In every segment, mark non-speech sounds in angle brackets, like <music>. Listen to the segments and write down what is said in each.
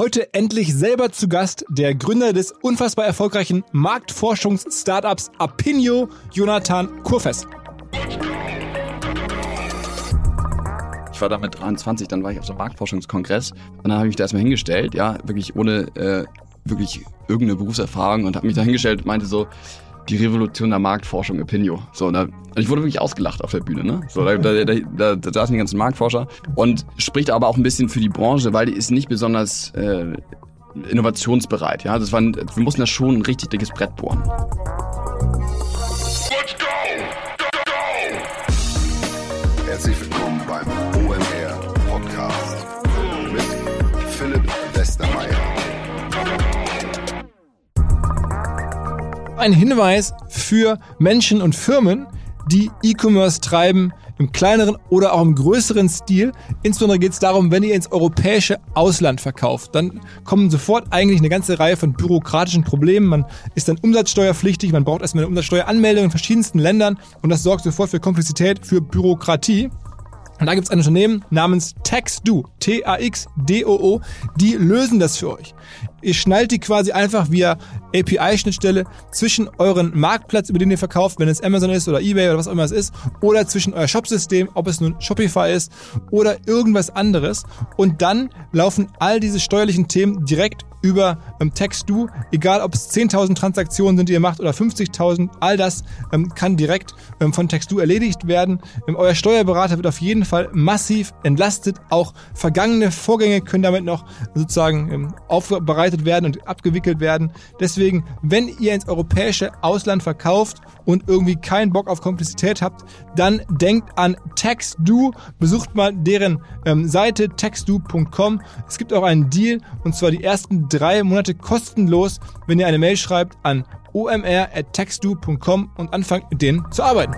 Heute endlich selber zu Gast der Gründer des unfassbar erfolgreichen Marktforschungs-Startups Apinio, Jonathan Kurfest. Ich war da mit 23, dann war ich auf so einem Marktforschungskongress und dann habe ich mich da erstmal hingestellt, ja, wirklich ohne äh, wirklich irgendeine Berufserfahrung und habe mich da hingestellt und meinte so, die Revolution der Marktforschung Opinio. So, da, ich wurde wirklich ausgelacht auf der Bühne, ne? So, da, da, da, da, saßen die ganzen Marktforscher und spricht aber auch ein bisschen für die Branche, weil die ist nicht besonders äh, innovationsbereit. Ja, das waren, wir mussten da schon ein richtig dickes Brett bohren. Let's go! Go, go! Herzlich willkommen beim ein Hinweis für Menschen und Firmen, die E-Commerce treiben, im kleineren oder auch im größeren Stil. Insbesondere geht es darum, wenn ihr ins europäische Ausland verkauft, dann kommen sofort eigentlich eine ganze Reihe von bürokratischen Problemen. Man ist dann umsatzsteuerpflichtig, man braucht erstmal eine Umsatzsteueranmeldung in verschiedensten Ländern und das sorgt sofort für Komplexität, für Bürokratie. Und da gibt es ein Unternehmen namens TaxDo, T-A-X-D-O-O, die lösen das für euch. Ihr schnallt die quasi einfach via API-Schnittstelle zwischen euren Marktplatz, über den ihr verkauft, wenn es Amazon ist oder eBay oder was auch immer es ist, oder zwischen euer Shopsystem, ob es nun Shopify ist oder irgendwas anderes. Und dann laufen all diese steuerlichen Themen direkt über ähm, TextDo, egal ob es 10.000 Transaktionen sind, die ihr macht oder 50.000, all das ähm, kann direkt ähm, von TextDo erledigt werden. Ähm, euer Steuerberater wird auf jeden Fall massiv entlastet. Auch vergangene Vorgänge können damit noch sozusagen ähm, aufbereitet werden und abgewickelt werden. Deswegen, wenn ihr ins europäische Ausland verkauft und irgendwie keinen Bock auf Komplexität habt, dann denkt an TextDo, besucht mal deren ähm, Seite textdo.com. Es gibt auch einen Deal und zwar die ersten drei Monate kostenlos, wenn ihr eine Mail schreibt an omr.textdo.com und anfangt mit denen zu arbeiten.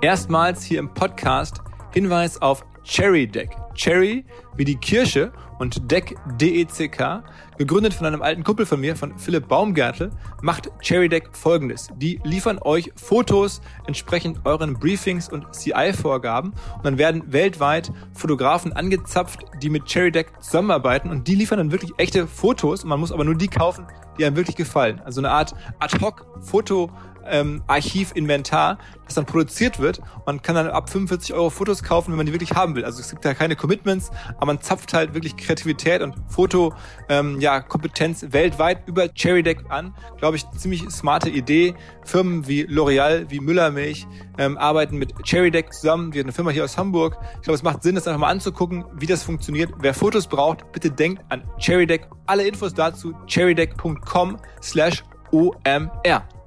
Erstmals hier im Podcast Hinweis auf Cherry Deck. Cherry wie die Kirsche und Deck DECK, gegründet von einem alten Kumpel von mir, von Philipp Baumgärtel, macht Cherry Deck folgendes. Die liefern euch Fotos entsprechend euren Briefings und CI-Vorgaben und dann werden weltweit Fotografen angezapft, die mit Cherry Deck zusammenarbeiten und die liefern dann wirklich echte Fotos und man muss aber nur die kaufen, die einem wirklich gefallen. Also eine Art Ad-Hoc-Foto- ähm, Archivinventar, das dann produziert wird. Man kann dann ab 45 Euro Fotos kaufen, wenn man die wirklich haben will. Also es gibt da keine Commitments, aber man zapft halt wirklich Kreativität und Foto, ähm, ja, Kompetenz weltweit über Cherry Deck an. Glaube ich, ziemlich smarte Idee. Firmen wie L'Oreal, wie Müllermilch ähm, arbeiten mit Cherry Deck zusammen. Wir haben eine Firma hier aus Hamburg. Ich glaube, es macht Sinn, das einfach mal anzugucken, wie das funktioniert. Wer Fotos braucht, bitte denkt an Cherry Deck. Alle Infos dazu cherrydeck.com slash OMR.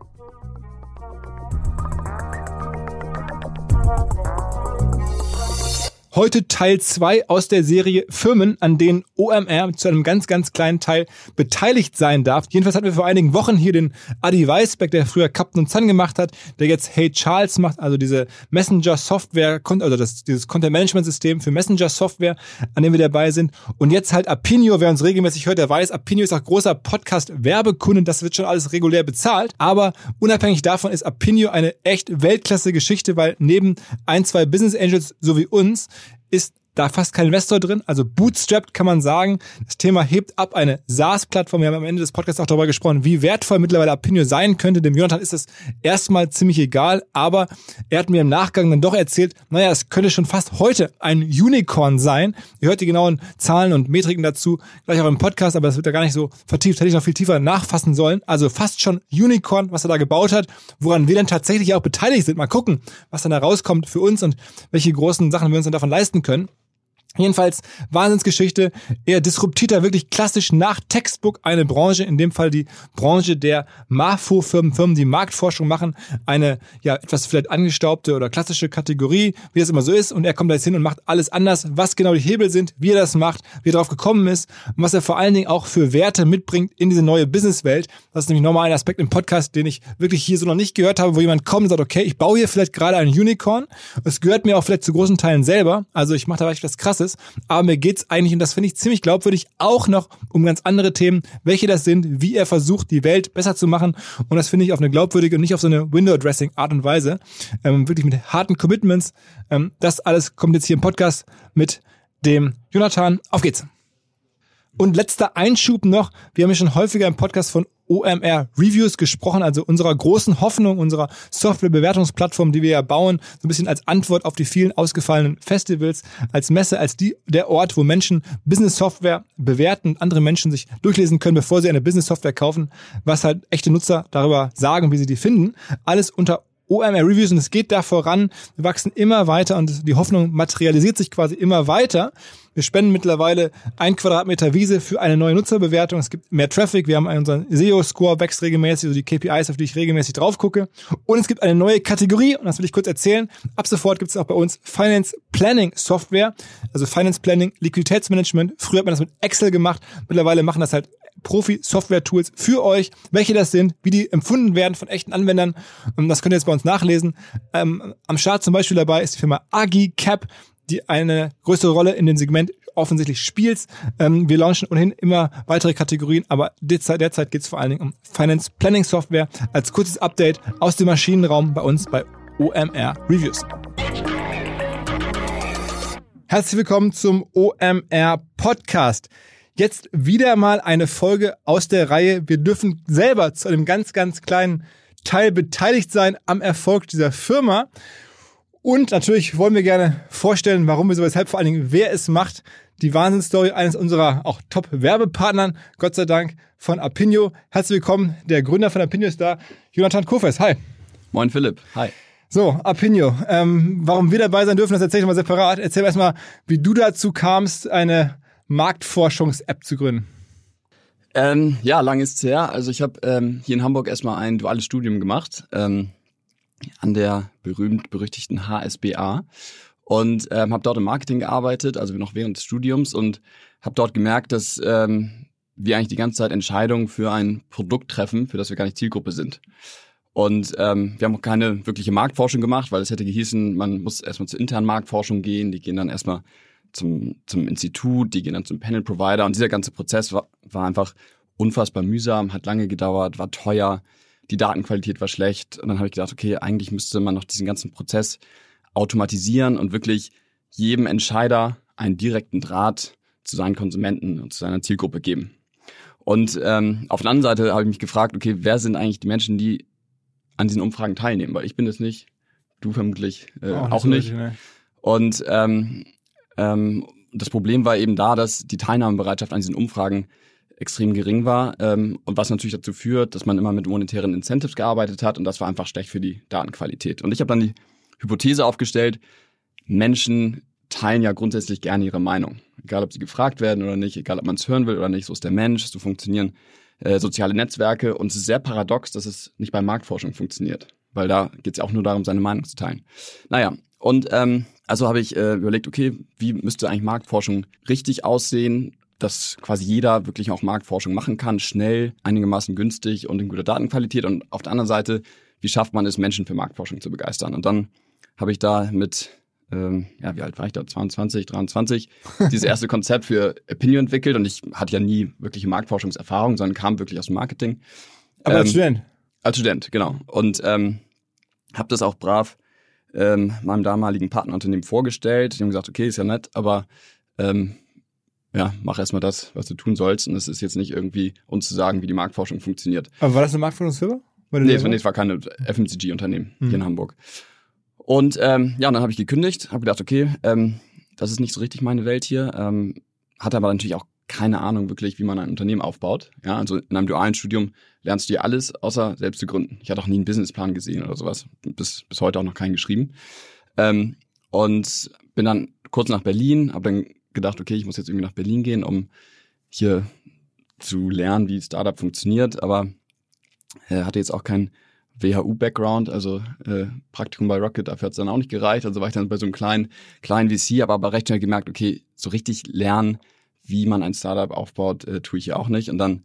Heute Teil 2 aus der Serie Firmen, an denen OMR zu einem ganz, ganz kleinen Teil beteiligt sein darf. Jedenfalls hatten wir vor einigen Wochen hier den Adi Weisberg, der früher Captain Sun gemacht hat, der jetzt Hey Charles macht, also diese Messenger-Software, also das, dieses Content-Management-System für Messenger-Software, an dem wir dabei sind. Und jetzt halt Apinio, wer uns regelmäßig hört, der weiß, Apinio ist auch großer Podcast-Werbekunde, das wird schon alles regulär bezahlt. Aber unabhängig davon ist Apinio eine echt Weltklasse-Geschichte, weil neben ein, zwei Business Angels so wie uns ist da fast kein Investor drin. Also bootstrapped kann man sagen. Das Thema hebt ab eine SaaS-Plattform. Wir haben am Ende des Podcasts auch darüber gesprochen, wie wertvoll mittlerweile Apinio sein könnte. Dem Jonathan ist es erstmal ziemlich egal, aber er hat mir im Nachgang dann doch erzählt, naja, es könnte schon fast heute ein Unicorn sein. Ihr hört die genauen Zahlen und Metriken dazu gleich auch im Podcast, aber das wird ja gar nicht so vertieft. Hätte ich noch viel tiefer nachfassen sollen. Also fast schon Unicorn, was er da gebaut hat, woran wir dann tatsächlich auch beteiligt sind. Mal gucken, was dann da rauskommt für uns und welche großen Sachen wir uns dann davon leisten können. Jedenfalls Wahnsinnsgeschichte. Er disruptiert da wirklich klassisch nach Textbook eine Branche, in dem Fall die Branche der MAFO-Firmen, Firmen, die Marktforschung machen, eine ja etwas vielleicht angestaubte oder klassische Kategorie, wie das immer so ist. Und er kommt da jetzt hin und macht alles anders, was genau die Hebel sind, wie er das macht, wie er drauf gekommen ist und was er vor allen Dingen auch für Werte mitbringt in diese neue Businesswelt. Das ist nämlich nochmal ein Aspekt im Podcast, den ich wirklich hier so noch nicht gehört habe, wo jemand kommt und sagt, okay, ich baue hier vielleicht gerade ein Unicorn. Es gehört mir auch vielleicht zu großen Teilen selber. Also ich mache da vielleicht was krasses ist. Aber mir geht's eigentlich, und das finde ich ziemlich glaubwürdig, auch noch um ganz andere Themen, welche das sind, wie er versucht, die Welt besser zu machen. Und das finde ich auf eine glaubwürdige und nicht auf so eine Window-Dressing-Art und Weise. Ähm, wirklich mit harten Commitments. Ähm, das alles kommt jetzt hier im Podcast mit dem Jonathan. Auf geht's! Und letzter Einschub noch. Wir haben ja schon häufiger im Podcast von OMR Reviews gesprochen, also unserer großen Hoffnung, unserer Softwarebewertungsplattform, die wir ja bauen, so ein bisschen als Antwort auf die vielen ausgefallenen Festivals, als Messe, als die, der Ort, wo Menschen Business Software bewerten und andere Menschen sich durchlesen können, bevor sie eine Business Software kaufen, was halt echte Nutzer darüber sagen, wie sie die finden. Alles unter OMR Reviews und es geht da voran. Wir wachsen immer weiter und die Hoffnung materialisiert sich quasi immer weiter. Wir spenden mittlerweile ein Quadratmeter Wiese für eine neue Nutzerbewertung. Es gibt mehr Traffic. Wir haben unseren SEO-Score wächst regelmäßig, also die KPIs, auf die ich regelmäßig drauf gucke. Und es gibt eine neue Kategorie und das will ich kurz erzählen. Ab sofort gibt es auch bei uns Finance Planning Software, also Finance Planning, Liquiditätsmanagement. Früher hat man das mit Excel gemacht. Mittlerweile machen das halt Profi-Software-Tools für euch, welche das sind, wie die empfunden werden von echten Anwendern. Und das könnt ihr jetzt bei uns nachlesen. Ähm, am Start zum Beispiel dabei ist die Firma AgiCap, die eine größere Rolle in dem Segment offensichtlich spielt. Ähm, wir launchen ohnehin immer weitere Kategorien, aber derzeit, derzeit geht es vor allen Dingen um Finance Planning Software als kurzes Update aus dem Maschinenraum bei uns bei OMR Reviews. Herzlich willkommen zum OMR Podcast. Jetzt wieder mal eine Folge aus der Reihe. Wir dürfen selber zu einem ganz, ganz kleinen Teil beteiligt sein am Erfolg dieser Firma. Und natürlich wollen wir gerne vorstellen, warum wir so weshalb, vor allen Dingen, wer es macht. Die Wahnsinnsstory eines unserer auch Top-Werbepartnern, Gott sei Dank, von Apinio. Herzlich willkommen, der Gründer von Apinio ist da, Jonathan Kofes. Hi. Moin Philipp. Hi. So, Apinio. Ähm, warum wir dabei sein dürfen, das erzähle ich mal separat. Erzähl erstmal, wie du dazu kamst, eine Marktforschungs-App zu gründen? Ähm, ja, lang ist es her. Also ich habe ähm, hier in Hamburg erstmal ein duales Studium gemacht ähm, an der berühmt-berüchtigten HSBA und ähm, habe dort im Marketing gearbeitet, also noch während des Studiums und habe dort gemerkt, dass ähm, wir eigentlich die ganze Zeit Entscheidungen für ein Produkt treffen, für das wir gar nicht Zielgruppe sind. Und ähm, wir haben auch keine wirkliche Marktforschung gemacht, weil es hätte gehießen, man muss erstmal zur internen Marktforschung gehen. Die gehen dann erstmal zum, zum Institut, die gehen dann zum Panel Provider und dieser ganze Prozess war, war einfach unfassbar mühsam, hat lange gedauert, war teuer, die Datenqualität war schlecht und dann habe ich gedacht, okay, eigentlich müsste man noch diesen ganzen Prozess automatisieren und wirklich jedem Entscheider einen direkten Draht zu seinen Konsumenten und zu seiner Zielgruppe geben. Und ähm, auf der anderen Seite habe ich mich gefragt, okay, wer sind eigentlich die Menschen, die an diesen Umfragen teilnehmen? Weil ich bin es nicht, du vermutlich äh, auch, auch nicht. Richtig, ne? Und ähm, ähm, das Problem war eben da, dass die Teilnahmebereitschaft an diesen Umfragen extrem gering war ähm, und was natürlich dazu führt, dass man immer mit monetären Incentives gearbeitet hat und das war einfach schlecht für die Datenqualität. Und ich habe dann die Hypothese aufgestellt, Menschen teilen ja grundsätzlich gerne ihre Meinung. Egal, ob sie gefragt werden oder nicht, egal, ob man es hören will oder nicht, so ist der Mensch, so funktionieren äh, soziale Netzwerke und es ist sehr paradox, dass es nicht bei Marktforschung funktioniert, weil da geht es ja auch nur darum, seine Meinung zu teilen. Naja, und ähm, also habe ich äh, überlegt, okay, wie müsste eigentlich Marktforschung richtig aussehen, dass quasi jeder wirklich auch Marktforschung machen kann, schnell, einigermaßen günstig und in guter Datenqualität. Und auf der anderen Seite, wie schafft man es, Menschen für Marktforschung zu begeistern? Und dann habe ich da mit, ähm, ja, wie alt war ich da? 22, 23, <laughs> dieses erste Konzept für Opinion entwickelt. Und ich hatte ja nie wirkliche Marktforschungserfahrung, sondern kam wirklich aus dem Marketing. Aber als ähm, Student? Als Student, genau. Und ähm, habe das auch brav ähm, meinem damaligen Partnerunternehmen vorgestellt. Die haben gesagt, okay, ist ja nett, aber ähm, ja, mach erstmal das, was du tun sollst. Und es ist jetzt nicht irgendwie uns zu sagen, wie die Marktforschung funktioniert. Aber war das eine Marktforschungsfirma? Nee, es war, nee, es war keine FMCG-Unternehmen hm. hier in Hamburg. Und ähm, ja, und dann habe ich gekündigt, habe gedacht, okay, ähm, das ist nicht so richtig meine Welt hier. Ähm, hatte aber natürlich auch keine Ahnung wirklich, wie man ein Unternehmen aufbaut. Ja, also in einem dualen Studium lernst du dir alles, außer selbst zu gründen. Ich hatte auch nie einen Businessplan gesehen oder sowas. Bis, bis heute auch noch keinen geschrieben. Ähm, und bin dann kurz nach Berlin, habe dann gedacht, okay, ich muss jetzt irgendwie nach Berlin gehen, um hier zu lernen, wie Startup funktioniert, aber äh, hatte jetzt auch keinen WHU-Background, also äh, Praktikum bei Rocket, dafür hat es dann auch nicht gereicht. Also war ich dann bei so einem kleinen, kleinen VC, aber, aber recht schnell gemerkt, okay, so richtig lernen wie man ein Startup aufbaut, äh, tue ich ja auch nicht. Und dann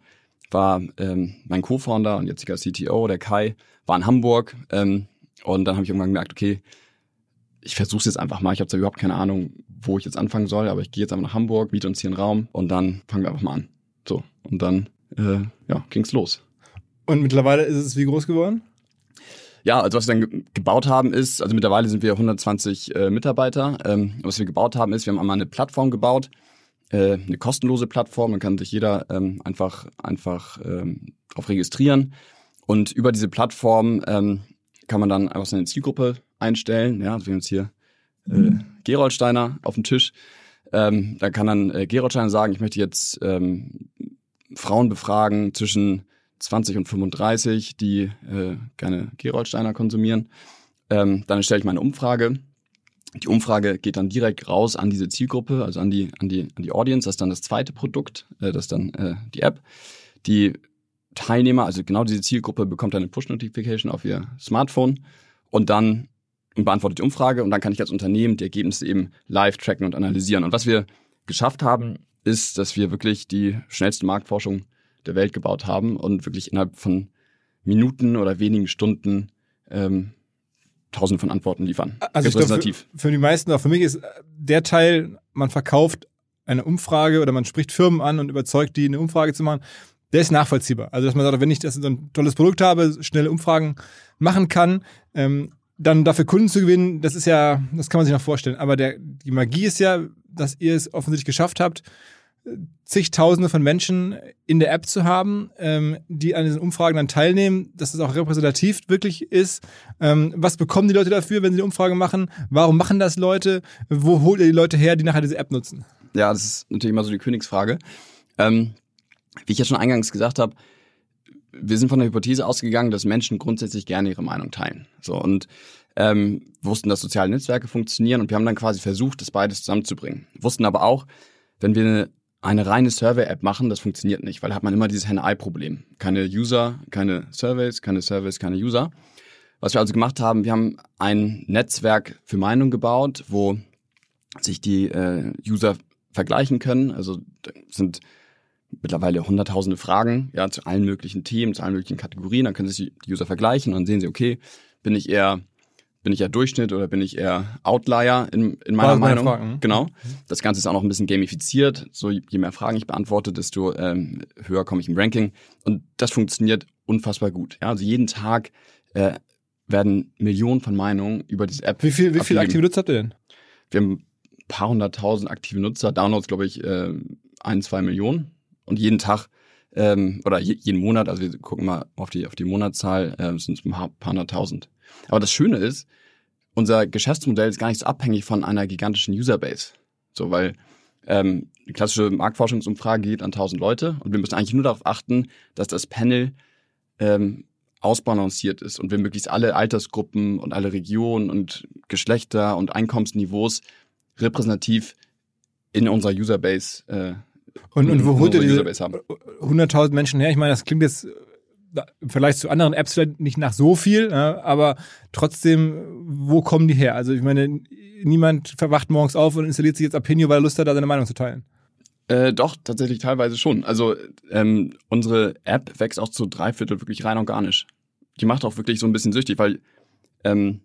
war ähm, mein Co-Founder und jetziger CTO, der Kai, war in Hamburg. Ähm, und dann habe ich irgendwann gemerkt, okay, ich versuche es jetzt einfach mal. Ich habe zwar überhaupt keine Ahnung, wo ich jetzt anfangen soll, aber ich gehe jetzt einfach nach Hamburg, miete uns hier einen Raum und dann fangen wir einfach mal an. So, und dann äh, ja, ging's los. Und mittlerweile ist es wie groß geworden? Ja, also was wir dann gebaut haben ist, also mittlerweile sind wir 120 äh, Mitarbeiter. Ähm, was wir gebaut haben ist, wir haben einmal eine Plattform gebaut, äh, eine kostenlose Plattform, dann kann sich jeder ähm, einfach, einfach ähm, darauf registrieren. Und über diese Plattform ähm, kann man dann einfach seine Zielgruppe einstellen. Ja, also wir haben jetzt hier äh, Geroldsteiner auf dem Tisch. Ähm, da kann dann äh, Geroldsteiner sagen, ich möchte jetzt ähm, Frauen befragen zwischen 20 und 35, die äh, gerne Geroldsteiner konsumieren. Ähm, dann stelle ich meine Umfrage. Die Umfrage geht dann direkt raus an diese Zielgruppe, also an die, an die, an die Audience. Das ist dann das zweite Produkt, äh, das ist dann äh, die App. Die Teilnehmer, also genau diese Zielgruppe, bekommt dann eine Push-Notification auf ihr Smartphone und dann beantwortet die Umfrage und dann kann ich als Unternehmen die Ergebnisse eben live tracken und analysieren. Und was wir geschafft haben, ist, dass wir wirklich die schnellste Marktforschung der Welt gebaut haben und wirklich innerhalb von Minuten oder wenigen Stunden ähm, tausend von Antworten liefern. Also repräsentativ. Glaub, für, für die meisten, auch für mich ist der Teil, man verkauft eine Umfrage oder man spricht Firmen an und überzeugt die, eine Umfrage zu machen, der ist nachvollziehbar. Also dass man sagt, wenn ich das so ein tolles Produkt habe, schnelle Umfragen machen kann, ähm, dann dafür Kunden zu gewinnen, das ist ja, das kann man sich noch vorstellen. Aber der, die Magie ist ja, dass ihr es offensichtlich geschafft habt, zigtausende von Menschen in der App zu haben, ähm, die an diesen Umfragen dann teilnehmen, dass es auch repräsentativ wirklich ist. Ähm, was bekommen die Leute dafür, wenn sie die Umfrage machen? Warum machen das Leute? Wo holt ihr die Leute her, die nachher diese App nutzen? Ja, das ist natürlich immer so die Königsfrage. Ähm, wie ich ja schon eingangs gesagt habe, wir sind von der Hypothese ausgegangen, dass Menschen grundsätzlich gerne ihre Meinung teilen. So und ähm, wussten, dass soziale Netzwerke funktionieren und wir haben dann quasi versucht, das beides zusammenzubringen. Wussten aber auch, wenn wir eine, eine reine Survey-App machen, das funktioniert nicht, weil hat man immer dieses Henne-Ei-Problem. Keine User, keine Surveys, keine Surveys, keine User. Was wir also gemacht haben, wir haben ein Netzwerk für Meinung gebaut, wo sich die äh, User vergleichen können. Also sind mittlerweile hunderttausende Fragen, ja, zu allen möglichen Themen, zu allen möglichen Kategorien. Dann können sich die User vergleichen und dann sehen sie, okay, bin ich eher, bin ich eher Durchschnitt oder bin ich eher Outlier in, in meiner Meinung? Fragen. Genau. Das Ganze ist auch noch ein bisschen gamifiziert. So, je mehr Fragen ich beantworte, desto ähm, höher komme ich im Ranking. Und das funktioniert unfassbar gut. Ja, also jeden Tag äh, werden Millionen von Meinungen über diese App. Wie viel, wie viele aktive Nutzer habt ihr denn? Wir haben ein paar hunderttausend aktive Nutzer, Downloads, glaube ich, äh, ein, zwei Millionen und jeden Tag ähm, oder je, jeden Monat, also wir gucken mal auf die, auf die Monatszahl, äh, sind es ein paar, hunderttausend. Aber das Schöne ist, unser Geschäftsmodell ist gar nicht so abhängig von einer gigantischen Userbase. So, weil ähm, die klassische Marktforschungsumfrage geht an 1000 Leute und wir müssen eigentlich nur darauf achten, dass das Panel ähm, ausbalanciert ist und wir möglichst alle Altersgruppen und alle Regionen und Geschlechter und Einkommensniveaus repräsentativ in unserer Userbase äh, und, und wo holt ihr diese 100.000 Menschen her? Ich meine, das klingt jetzt äh, im Vergleich zu anderen Apps vielleicht nicht nach so viel, ja, aber trotzdem, wo kommen die her? Also ich meine, niemand verwacht morgens auf und installiert sich jetzt Apinio, weil er Lust hat, da seine Meinung zu teilen. Äh, doch, tatsächlich teilweise schon. Also ähm, unsere App wächst auch zu drei Viertel wirklich rein organisch. Die macht auch wirklich so ein bisschen süchtig, weil ähm,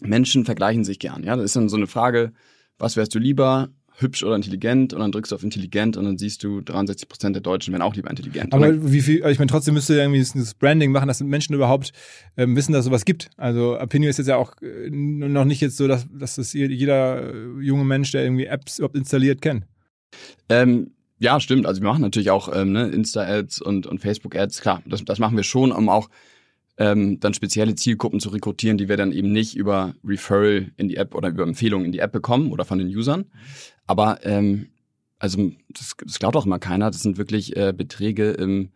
Menschen vergleichen sich gern. Ja, das ist dann so eine Frage, was wärst du lieber? Hübsch oder intelligent und dann drückst du auf intelligent und dann siehst du 63 Prozent der Deutschen wären auch lieber intelligent. Aber wie viel, ich meine, trotzdem müsste irgendwie das Branding machen, dass Menschen überhaupt ähm, wissen, dass es sowas gibt. Also Opinion ist jetzt ja auch äh, noch nicht jetzt so, dass, dass das jeder äh, junge Mensch, der irgendwie Apps überhaupt installiert, kennt. Ähm, ja, stimmt. Also wir machen natürlich auch ähm, ne, Insta-Ads und, und Facebook-Ads. Klar, das, das machen wir schon, um auch ähm, dann spezielle Zielgruppen zu rekrutieren, die wir dann eben nicht über Referral in die App oder über Empfehlungen in die App bekommen oder von den Usern. Aber ähm, also das, das glaubt auch immer keiner. Das sind wirklich äh, Beträge im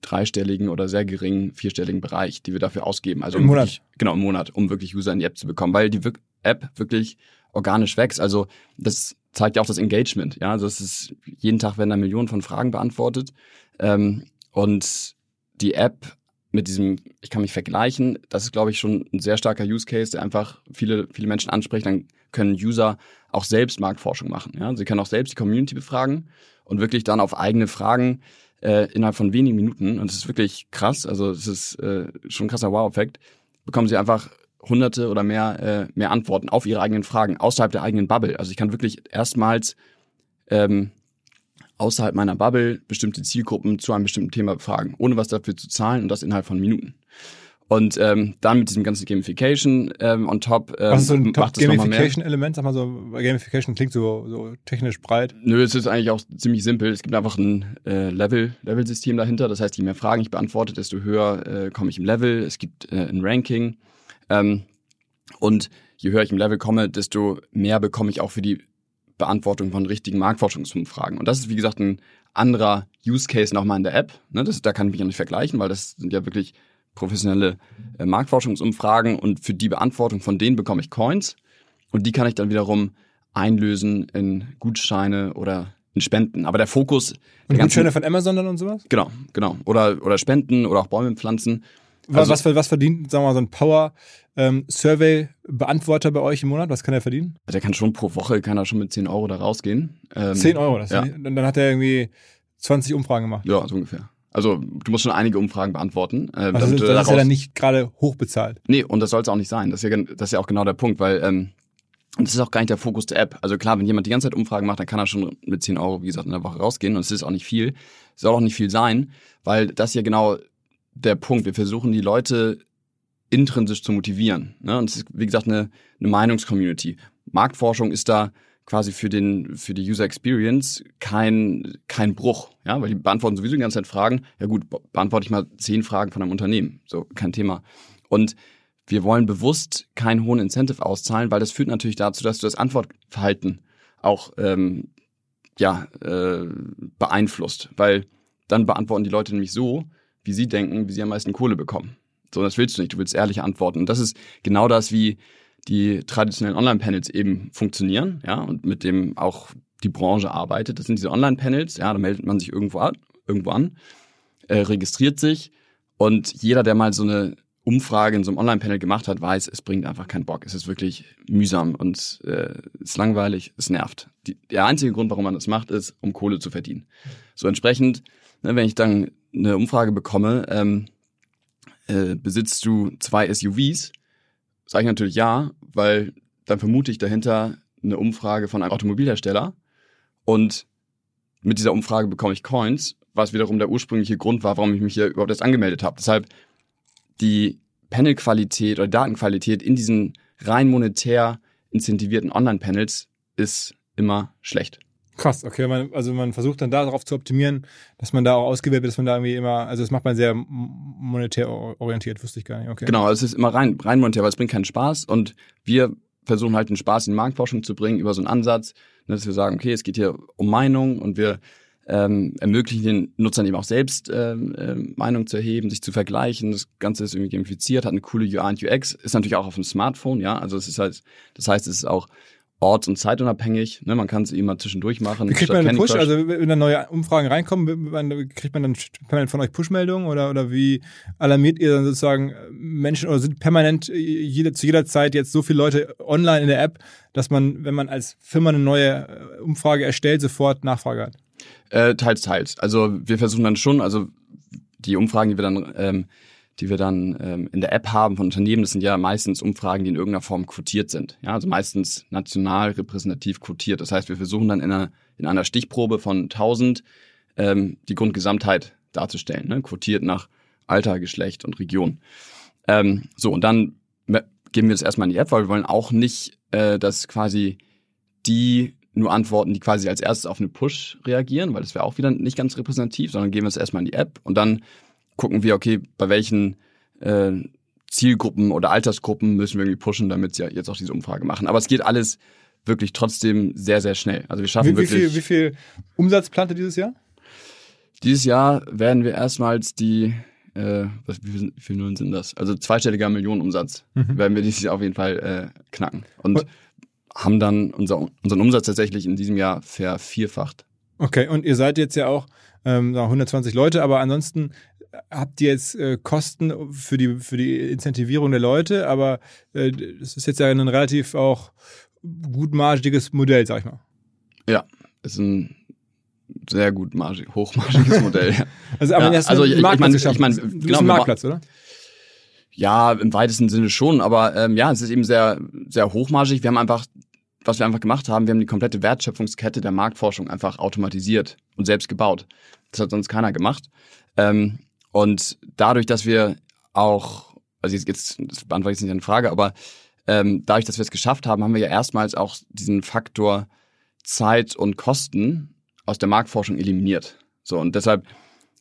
dreistelligen oder sehr geringen vierstelligen Bereich, die wir dafür ausgeben. Also Im um Monat. Wirklich, genau, im Monat, um wirklich User in die App zu bekommen, weil die App wirklich organisch wächst. Also das zeigt ja auch das Engagement. Ja, also es ist jeden Tag werden da Millionen von Fragen beantwortet ähm, und die App mit diesem, ich kann mich vergleichen, das ist, glaube ich, schon ein sehr starker Use Case, der einfach viele, viele Menschen anspricht. Dann können User auch selbst Marktforschung machen. Ja? Sie können auch selbst die Community befragen und wirklich dann auf eigene Fragen äh, innerhalb von wenigen Minuten, und das ist wirklich krass, also es ist äh, schon ein krasser Wow-Effekt, bekommen sie einfach hunderte oder mehr, äh, mehr Antworten auf ihre eigenen Fragen, außerhalb der eigenen Bubble. Also ich kann wirklich erstmals ähm, außerhalb meiner Bubble bestimmte Zielgruppen zu einem bestimmten Thema befragen, ohne was dafür zu zahlen und das innerhalb von Minuten. Und ähm, dann mit diesem ganzen Gamification ähm, on top ähm, Was ist so ein. Gamification-Element? Sag mal so, Gamification klingt so, so technisch breit. Nö, es ist eigentlich auch ziemlich simpel. Es gibt einfach ein äh, Level, Level-System dahinter. Das heißt, je mehr Fragen ich beantworte, desto höher äh, komme ich im Level. Es gibt äh, ein Ranking. Ähm, und je höher ich im Level komme, desto mehr bekomme ich auch für die Beantwortung von richtigen Marktforschungsumfragen. Und das ist, wie gesagt, ein anderer Use Case nochmal in der App. Ne, das, da kann ich mich ja nicht vergleichen, weil das sind ja wirklich professionelle äh, Marktforschungsumfragen und für die Beantwortung von denen bekomme ich Coins und die kann ich dann wiederum einlösen in Gutscheine oder in Spenden. Aber der Fokus der Und Gutscheine von Amazon dann und sowas? Genau, genau. Oder, oder Spenden oder auch Bäume pflanzen. Was, Also- was, was verdient, sagen wir mal, so ein Power-Survey-Beantworter bei euch im Monat? Was kann er verdienen? Der kann schon pro Woche, kann er schon mit 10 Euro da rausgehen. Ähm, 10 Euro. Das ja. dann, dann hat er irgendwie 20 Umfragen gemacht. Ja, so ungefähr. Also du musst schon einige Umfragen beantworten. Äh, Also damit das, das ist ja dann nicht gerade hochbezahlt. Nee, und das soll es auch nicht sein. Das ist, ja, das ist ja auch genau der Punkt, weil ähm, und das ist auch gar nicht der Fokus der App. Also klar, wenn jemand die ganze Zeit Umfragen macht, dann kann er schon mit 10 Euro, wie gesagt, in der Woche rausgehen und es ist auch nicht viel. Soll auch nicht viel sein, weil das ja genau der Punkt. Wir versuchen die Leute intrinsisch zu motivieren. Ne? Und es ist, wie gesagt, eine, eine Meinungscommunity. Marktforschung ist da quasi für den für die User Experience kein kein Bruch, ja, weil die beantworten sowieso die ganze Zeit Fragen. Ja gut, be- beantworte ich mal zehn Fragen von einem Unternehmen, so kein Thema. Und wir wollen bewusst keinen hohen Incentive auszahlen, weil das führt natürlich dazu, dass du das Antwortverhalten auch ähm, ja äh, beeinflusst, weil dann beantworten die Leute nämlich so, wie sie denken, wie sie am meisten Kohle bekommen. So, das willst du nicht. Du willst ehrliche Antworten. Und das ist genau das, wie die traditionellen Online-Panels eben funktionieren, ja, und mit dem auch die Branche arbeitet. Das sind diese Online-Panels, ja, da meldet man sich irgendwo an, irgendwo an äh, registriert sich und jeder, der mal so eine Umfrage in so einem Online-Panel gemacht hat, weiß, es bringt einfach keinen Bock. Es ist wirklich mühsam und äh, ist langweilig, es nervt. Die, der einzige Grund, warum man das macht, ist, um Kohle zu verdienen. So entsprechend, ne, wenn ich dann eine Umfrage bekomme, ähm, äh, besitzt du zwei SUVs, sage ich natürlich ja, weil dann vermute ich dahinter eine Umfrage von einem Automobilhersteller und mit dieser Umfrage bekomme ich Coins, was wiederum der ursprüngliche Grund war, warum ich mich hier überhaupt erst angemeldet habe. Deshalb die Panelqualität oder Datenqualität in diesen rein monetär incentivierten Online-Panels ist immer schlecht. Krass, okay. Man, also man versucht dann darauf zu optimieren, dass man da auch ausgewählt wird, dass man da irgendwie immer, also das macht man sehr monetär or- orientiert, wusste ich gar nicht. Okay. Genau, es ist immer rein, rein monetär, weil es bringt keinen Spaß und wir versuchen halt den Spaß in die Marktforschung zu bringen über so einen Ansatz, ne, dass wir sagen, okay, es geht hier um Meinung und wir ähm, ermöglichen den Nutzern eben auch selbst ähm, ähm, Meinung zu erheben, sich zu vergleichen. Das Ganze ist irgendwie gamifiziert, hat eine coole UI und UX, ist natürlich auch auf dem Smartphone, ja. Also es ist halt, das heißt, es ist auch orts- und zeitunabhängig. Ne? Man kann es mal zwischendurch machen. Kriegt man einen Push? Crush. Also wenn da neue Umfragen reinkommen, kriegt man dann permanent von euch Pushmeldungen oder, oder wie alarmiert ihr dann sozusagen Menschen oder sind permanent jede, zu jeder Zeit jetzt so viele Leute online in der App, dass man, wenn man als Firma eine neue äh, Umfrage erstellt, sofort Nachfrage hat? Äh, teils, teils. Also wir versuchen dann schon, also die Umfragen, die wir dann, ähm, die wir dann ähm, in der App haben von Unternehmen, das sind ja meistens Umfragen, die in irgendeiner Form quotiert sind. Ja, also meistens national repräsentativ quotiert. Das heißt, wir versuchen dann in einer, in einer Stichprobe von 1000 ähm, die Grundgesamtheit darzustellen, ne? quotiert nach Alter, Geschlecht und Region. Ähm, so, und dann geben wir das erstmal in die App, weil wir wollen auch nicht, äh, dass quasi die nur antworten, die quasi als erstes auf eine Push reagieren, weil das wäre auch wieder nicht ganz repräsentativ, sondern geben wir es erstmal in die App und dann gucken wir, okay, bei welchen äh, Zielgruppen oder Altersgruppen müssen wir irgendwie pushen, damit sie jetzt auch diese Umfrage machen. Aber es geht alles wirklich trotzdem sehr, sehr schnell. Also wir schaffen Wie, wie, wirklich. viel, wie viel Umsatz plant ihr dieses Jahr? Dieses Jahr werden wir erstmals die, äh, was, wie, viel, wie viele Nullen sind das? Also zweistelliger Millionenumsatz Mhm. werden wir dieses Jahr auf jeden Fall äh, knacken. Und Und- haben dann unser, unseren Umsatz tatsächlich in diesem Jahr vervierfacht. Okay, und ihr seid jetzt ja auch ähm, sagen wir 120 Leute, aber ansonsten habt ihr jetzt äh, Kosten für die für die Incentivierung der Leute, aber äh, das ist jetzt ja ein relativ auch gutmargiges Modell, sag ich mal. Ja, ist ein sehr gut margig, hochmargiges Modell. <laughs> Also, aber Ja, erst also ich- ich Marktplatz mein- geschaffen. ich mein, genau, Marktplatz, oder? Ja, im weitesten Sinne schon, aber ähm, ja, es ist eben sehr, sehr hochmargig. Wir haben einfach, was wir einfach gemacht haben, wir haben die komplette Wertschöpfungskette der Marktforschung einfach automatisiert und selbst gebaut. Das hat sonst keiner gemacht. Ähm, und dadurch, dass wir auch also jetzt, jetzt beantworte ich jetzt nicht eine Frage, aber ähm, dadurch, dass wir es geschafft haben, haben wir ja erstmals auch diesen Faktor Zeit und Kosten aus der Marktforschung eliminiert. So, und deshalb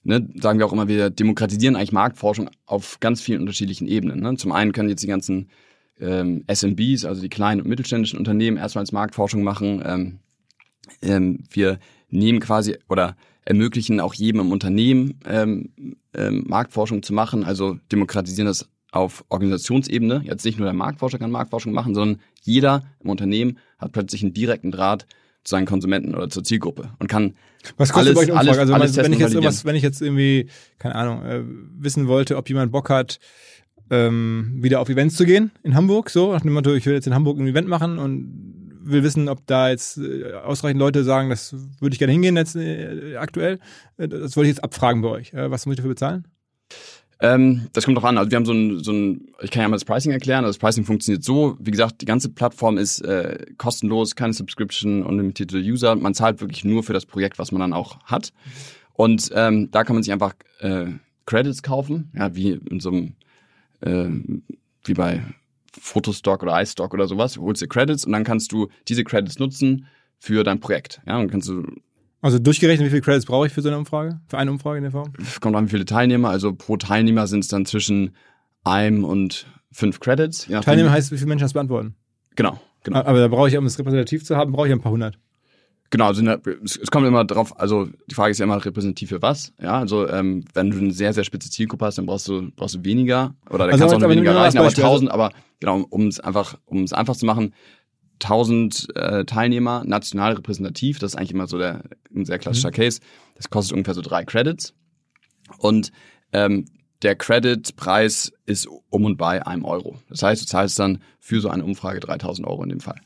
ne, sagen wir auch immer, wir demokratisieren eigentlich Marktforschung auf ganz vielen unterschiedlichen Ebenen. Ne? Zum einen können jetzt die ganzen ähm, SMBs, also die kleinen und mittelständischen Unternehmen, erstmals Marktforschung machen. Ähm, ähm, wir nehmen quasi oder ermöglichen auch jedem im Unternehmen ähm, ähm, Marktforschung zu machen, also demokratisieren das auf Organisationsebene. Jetzt nicht nur der Marktforscher kann Marktforschung machen, sondern jeder im Unternehmen hat plötzlich einen direkten Draht zu seinen Konsumenten oder zur Zielgruppe und kann Was kostet alles, bei euch eine alles, Umfrage? Also alles wenn ich jetzt irgendwas, wenn ich jetzt irgendwie, keine Ahnung, äh, wissen wollte, ob jemand Bock hat, ähm, wieder auf Events zu gehen in Hamburg, so nach dem Motto, ich will jetzt in Hamburg ein Event machen und will wissen, ob da jetzt äh, ausreichend Leute sagen, das würde ich gerne hingehen jetzt äh, aktuell. Äh, das wollte ich jetzt abfragen bei euch. Was muss ich dafür bezahlen? Ähm, das kommt drauf an. Also wir haben so ein, so ein, ich kann ja mal das Pricing erklären. Also das Pricing funktioniert so, wie gesagt, die ganze Plattform ist äh, kostenlos, keine Subscription, unlimited User. Man zahlt wirklich nur für das Projekt, was man dann auch hat. Und ähm, da kann man sich einfach äh, Credits kaufen, ja, wie in so einem, äh, wie bei Fotostock oder iStock oder sowas. Du holst dir Credits und dann kannst du diese Credits nutzen für dein Projekt. Ja, und kannst du Also durchgerechnet, wie viele Credits brauche ich für so eine Umfrage? Für eine Umfrage in der Form? kommt an, wie viele Teilnehmer. Also pro Teilnehmer sind es dann zwischen einem und fünf Credits. Teilnehmer heißt, wie viele Menschen hast du beantworten? Genau, genau. Aber da brauche ich, um es repräsentativ zu haben, brauche ich ein paar hundert. Genau, also ne, es, kommt immer drauf, also die Frage ist ja immer repräsentativ für was. Ja, also ähm, wenn du eine sehr, sehr spitze Zielgruppe hast, dann brauchst du, brauchst du weniger oder dann Also kannst du auch weniger erreichen, aber Beispiel, also- 1000, aber genau, um es einfach, um es einfach zu machen, 1000 äh, Teilnehmer, national repräsentativ, das ist eigentlich immer so der, ein sehr klassischer Mhm. Case. Das kostet ungefähr so drei Credits. Und ähm, der Credit-Preis ist um und bei einem Euro. Das heißt, du zahlst dann für so eine Umfrage 3000 Euro in dem Fall.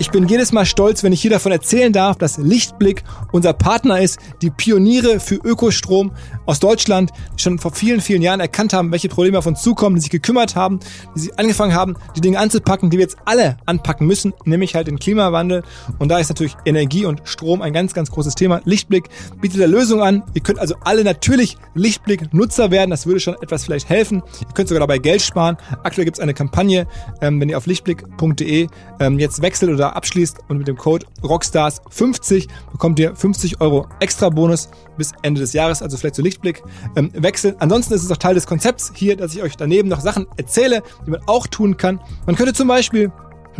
Ich bin jedes Mal stolz, wenn ich hier davon erzählen darf, dass Lichtblick unser Partner ist, die Pioniere für Ökostrom aus Deutschland, die schon vor vielen, vielen Jahren erkannt haben, welche Probleme auf uns zukommen, die sich gekümmert haben, die sich angefangen haben, die Dinge anzupacken, die wir jetzt alle anpacken müssen, nämlich halt den Klimawandel. Und da ist natürlich Energie und Strom ein ganz, ganz großes Thema. Lichtblick bietet eine Lösung an. Ihr könnt also alle natürlich Lichtblick-Nutzer werden. Das würde schon etwas vielleicht helfen. Ihr könnt sogar dabei Geld sparen. Aktuell gibt es eine Kampagne, ähm, wenn ihr auf lichtblick.de ähm, jetzt wechselt oder abschließt und mit dem Code Rockstars50 bekommt ihr 50 Euro extra Bonus bis Ende des Jahres, also vielleicht zu Lichtblick ähm, wechseln. Ansonsten ist es auch Teil des Konzepts hier, dass ich euch daneben noch Sachen erzähle, die man auch tun kann. Man könnte zum Beispiel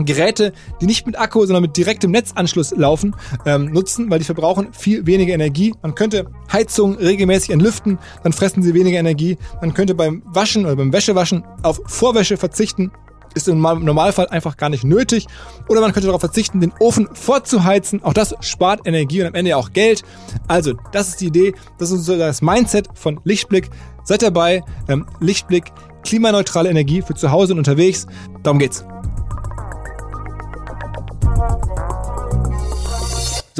Geräte, die nicht mit Akku, sondern mit direktem Netzanschluss laufen, ähm, nutzen, weil die verbrauchen viel weniger Energie. Man könnte Heizungen regelmäßig entlüften, dann fressen sie weniger Energie. Man könnte beim Waschen oder beim Wäschewaschen auf Vorwäsche verzichten. Ist im Normal- Normalfall einfach gar nicht nötig. Oder man könnte darauf verzichten, den Ofen vorzuheizen. Auch das spart Energie und am Ende auch Geld. Also, das ist die Idee. Das ist so das Mindset von Lichtblick. Seid dabei. Ähm, Lichtblick, klimaneutrale Energie für zu Hause und unterwegs. Darum geht's.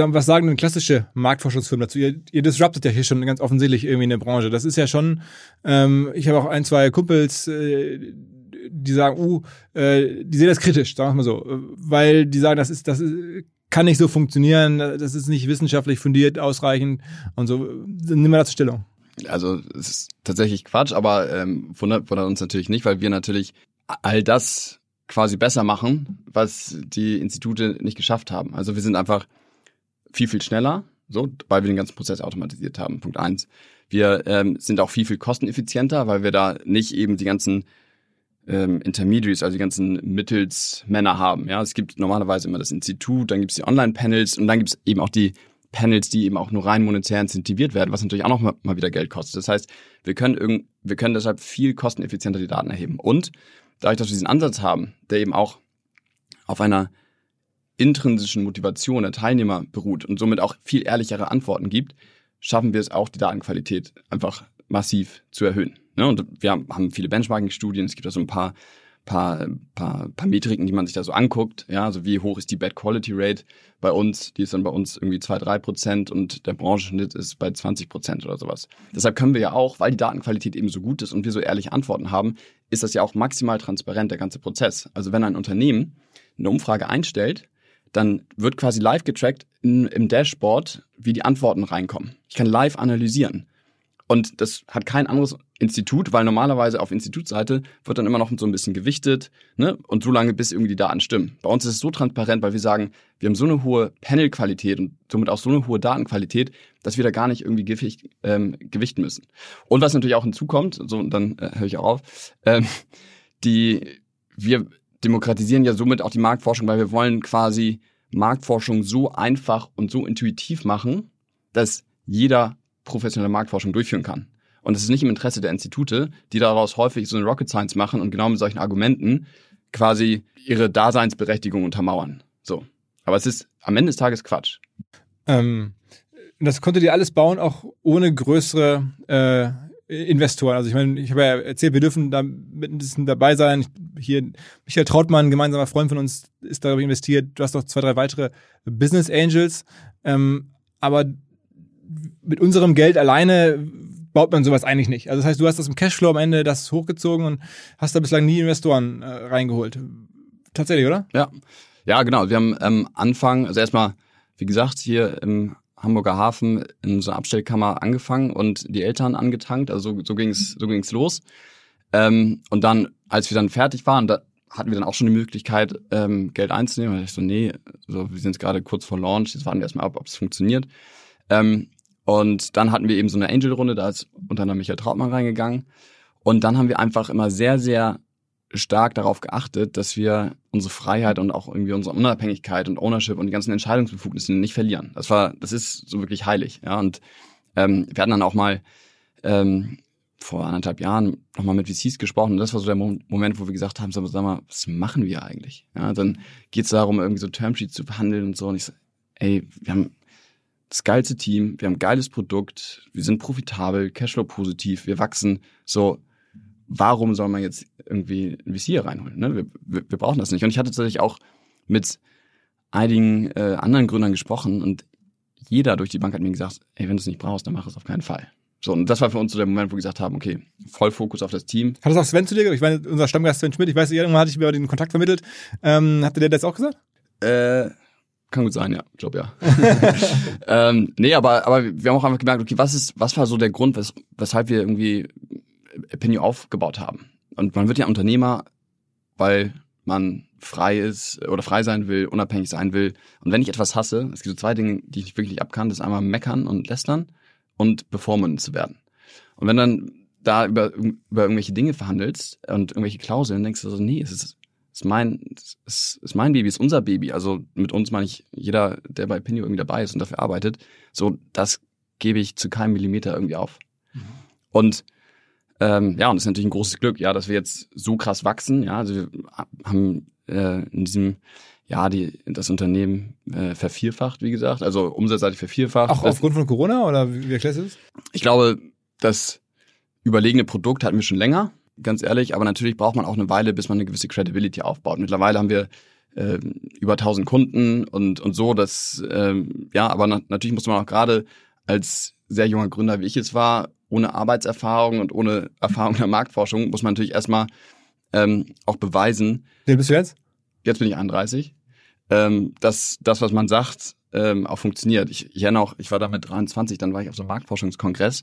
Was sagen denn klassische Marktforschungsfirmen dazu? Ihr, ihr disruptet ja hier schon ganz offensichtlich irgendwie eine Branche. Das ist ja schon, ähm, ich habe auch ein, zwei Kumpels, äh, die sagen, uh, äh, die sehen das kritisch, sagen wir mal so, weil die sagen, das ist, das kann nicht so funktionieren, das ist nicht wissenschaftlich fundiert, ausreichend und so. Nimm mal dazu Stellung. Also es ist tatsächlich Quatsch, aber ähm, wundert, wundert uns natürlich nicht, weil wir natürlich all das quasi besser machen, was die Institute nicht geschafft haben. Also wir sind einfach viel, viel schneller, so, weil wir den ganzen Prozess automatisiert haben. Punkt eins. Wir ähm, sind auch viel, viel kosteneffizienter, weil wir da nicht eben die ganzen ähm, Intermediaries, also die ganzen Mittelsmänner haben. Ja, es gibt normalerweise immer das Institut, dann gibt es die Online-Panels und dann gibt es eben auch die Panels, die eben auch nur rein monetär incentiviert werden, was natürlich auch noch mal, mal wieder Geld kostet. Das heißt, wir können irgend, wir können deshalb viel kosteneffizienter die Daten erheben. Und dadurch, dass wir diesen Ansatz haben, der eben auch auf einer intrinsischen Motivation der Teilnehmer beruht und somit auch viel ehrlichere Antworten gibt, schaffen wir es auch, die Datenqualität einfach massiv zu erhöhen. Ne? Und wir haben viele Benchmarking-Studien, es gibt da so ein paar, paar, paar, paar Metriken, die man sich da so anguckt. Ja, also wie hoch ist die Bad Quality Rate bei uns? Die ist dann bei uns irgendwie 2, 3 Prozent und der Branchenschnitt ist bei 20 Prozent oder sowas. Deshalb können wir ja auch, weil die Datenqualität eben so gut ist und wir so ehrliche Antworten haben, ist das ja auch maximal transparent, der ganze Prozess. Also wenn ein Unternehmen eine Umfrage einstellt, dann wird quasi live getrackt in, im Dashboard, wie die Antworten reinkommen. Ich kann live analysieren. Und das hat kein anderes Institut, weil normalerweise auf Institutsseite wird dann immer noch so ein bisschen gewichtet, ne? Und so lange, bis irgendwie die Daten stimmen. Bei uns ist es so transparent, weil wir sagen, wir haben so eine hohe Panelqualität und somit auch so eine hohe Datenqualität, dass wir da gar nicht irgendwie Gewicht, ähm, gewichten müssen. Und was natürlich auch hinzukommt, so und dann äh, höre ich auch auf, ähm, die wir demokratisieren ja somit auch die Marktforschung, weil wir wollen quasi Marktforschung so einfach und so intuitiv machen, dass jeder professionelle Marktforschung durchführen kann. Und es ist nicht im Interesse der Institute, die daraus häufig so eine Rocket Science machen und genau mit solchen Argumenten quasi ihre Daseinsberechtigung untermauern. So. Aber es ist am Ende des Tages Quatsch. Ähm, das konntet ihr alles bauen, auch ohne größere äh, Investoren. Also ich meine, ich habe ja erzählt, wir dürfen da ein bisschen dabei sein. Hier Michael Trautmann, ein gemeinsamer Freund von uns, ist darüber investiert. Du hast noch zwei, drei weitere Business Angels. Ähm, aber mit unserem Geld alleine baut man sowas eigentlich nicht. Also das heißt, du hast das im Cashflow am Ende das hochgezogen und hast da bislang nie Investoren äh, reingeholt. Tatsächlich, oder? Ja. Ja, genau. Wir haben ähm, Anfang, also erstmal, wie gesagt, hier im Hamburger Hafen in so einer Abstellkammer angefangen und die Eltern angetankt. Also so, so ging's so ging's los. Ähm, und dann, als wir dann fertig waren, da hatten wir dann auch schon die Möglichkeit, ähm, Geld einzunehmen. Und ich so, nee, so, wir sind jetzt gerade kurz vor Launch, jetzt warten wir erstmal ab, ob es funktioniert. Ähm, und dann hatten wir eben so eine Angel-Runde, da ist unter anderem Michael Trautmann reingegangen. Und dann haben wir einfach immer sehr, sehr stark darauf geachtet, dass wir unsere Freiheit und auch irgendwie unsere Unabhängigkeit und Ownership und die ganzen Entscheidungsbefugnisse nicht verlieren. Das war, das ist so wirklich heilig. Ja, und ähm, wir hatten dann auch mal ähm, vor anderthalb Jahren nochmal mit VCs gesprochen und das war so der Moment, wo wir gesagt haben, sag mal, was machen wir eigentlich? Ja, dann geht es darum, irgendwie so Termsheets zu verhandeln und so. Und ich so, ey, wir haben das geilste Team, wir haben ein geiles Produkt, wir sind profitabel, Cashflow positiv, wir wachsen. So, warum soll man jetzt irgendwie ein VC reinholen? Ne? Wir, wir, wir, brauchen das nicht. Und ich hatte tatsächlich auch mit einigen äh, anderen Gründern gesprochen und jeder durch die Bank hat mir gesagt, ey, wenn du es nicht brauchst, dann mach es auf keinen Fall. So, und das war für uns so der Moment, wo wir gesagt haben, okay, voll Fokus auf das Team. Hat das auch Sven zu dir gesagt? Ich meine, unser Stammgast Sven Schmidt, ich weiß, irgendwann hatte ich mir den Kontakt vermittelt. Ähm, hatte der das auch gesagt? Äh, kann gut sein, ja. Ich glaube ja. <laughs> ähm, nee, aber, aber wir haben auch einfach gemerkt, okay, was ist, was war so der Grund, wes weshalb wir irgendwie Opinion aufgebaut haben? Und man wird ja Unternehmer, weil man frei ist oder frei sein will, unabhängig sein will. Und wenn ich etwas hasse, es gibt so zwei Dinge, die ich nicht wirklich ab kann, das ist einmal meckern und lästern und beformen zu werden. Und wenn dann da über, über irgendwelche Dinge verhandelst und irgendwelche Klauseln, denkst du so, nee, es ist ist mein, ist, ist mein Baby, ist unser Baby. Also mit uns meine ich jeder, der bei Pinio irgendwie dabei ist und dafür arbeitet. So, das gebe ich zu keinem Millimeter irgendwie auf. Mhm. Und ähm, ja, und das ist natürlich ein großes Glück, ja, dass wir jetzt so krass wachsen. Ja, also wir haben äh, in diesem Jahr die, das Unternehmen äh, vervierfacht, wie gesagt, also umsatzseitig vervierfacht. Auch aufgrund von Corona oder wie, wie erklärst du das? Ich glaube, das überlegene Produkt hatten wir schon länger ganz ehrlich. Aber natürlich braucht man auch eine Weile, bis man eine gewisse Credibility aufbaut. Mittlerweile haben wir äh, über 1000 Kunden und, und so. Das, ähm, ja, aber na natürlich muss man auch gerade als sehr junger Gründer, wie ich es war, ohne Arbeitserfahrung und ohne Erfahrung in der Marktforschung, muss man natürlich erstmal ähm, auch beweisen. Wie bist du jetzt? Jetzt bin ich 31. Ähm, dass das, was man sagt, ähm, auch funktioniert. Ich, ich erinnere auch, ich war da mit 23, dann war ich auf so einem Marktforschungskongress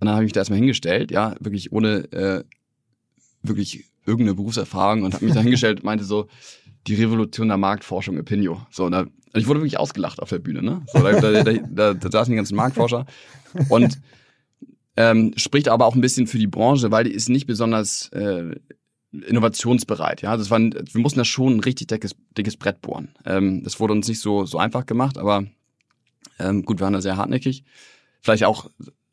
und dann habe ich mich da erstmal hingestellt, ja, wirklich ohne äh, wirklich irgendeine Berufserfahrung und habe mich da <laughs> hingestellt und meinte so, die Revolution der Marktforschung Opinio. So, da, ich wurde wirklich ausgelacht auf der Bühne, ne? So, da, da, da, da, saßen die ganzen Marktforscher und ähm, spricht aber auch ein bisschen für die Branche, weil die ist nicht besonders äh, innovationsbereit. Ja, das war, wir mussten da schon ein richtig dickes, dickes Brett bohren. Ähm, das wurde uns nicht so so einfach gemacht, aber ähm, gut, wir waren da sehr hartnäckig. Vielleicht auch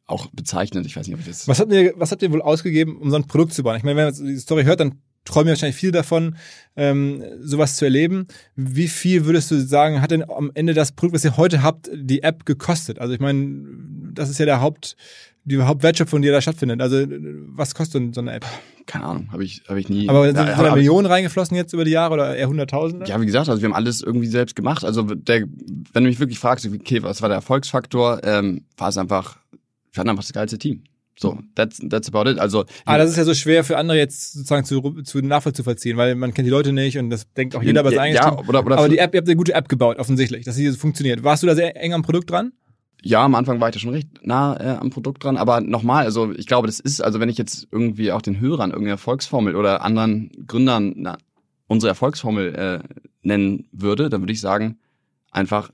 auch bezeichnet. Ich weiß nicht, ob ich das. Was habt ihr, was habt ihr wohl ausgegeben, um so ein Produkt zu bauen? Ich meine, wenn man die Story hört, dann träumen wir wahrscheinlich viel davon, ähm, sowas zu erleben. Wie viel würdest du sagen, hat denn am Ende das Produkt, was ihr heute habt, die App gekostet? Also ich meine, das ist ja der Haupt, die Hauptwertschöpfung, die da stattfindet. Also was kostet denn so eine App? Keine Ahnung, habe ich, hab ich nie. Aber sind, ja, sind da Millionen reingeflossen jetzt über die Jahre oder eher Hunderttausende? Ja, wie gesagt, also wir haben alles irgendwie selbst gemacht. Also der, wenn du mich wirklich fragst, okay, was war der Erfolgsfaktor, ähm, war es einfach hatten einfach das geilste Team. So, that's, that's about it. Also, ah, das ist ja so schwer für andere jetzt sozusagen zu, zu nachvollziehen, weil man kennt die Leute nicht und das denkt auch jeder bei seinem ja, oder, oder Aber die App, ihr habt eine gute App gebaut, offensichtlich, dass sie funktioniert. Warst du da sehr eng am Produkt dran? ja, am Anfang war ich da schon recht nah äh, am Produkt dran, aber nochmal, also ich glaube, das ist, also wenn ich jetzt irgendwie auch den Hörern irgendeine Erfolgsformel oder anderen Gründern na, unsere Erfolgsformel äh, nennen würde, dann würde ich sagen, einfach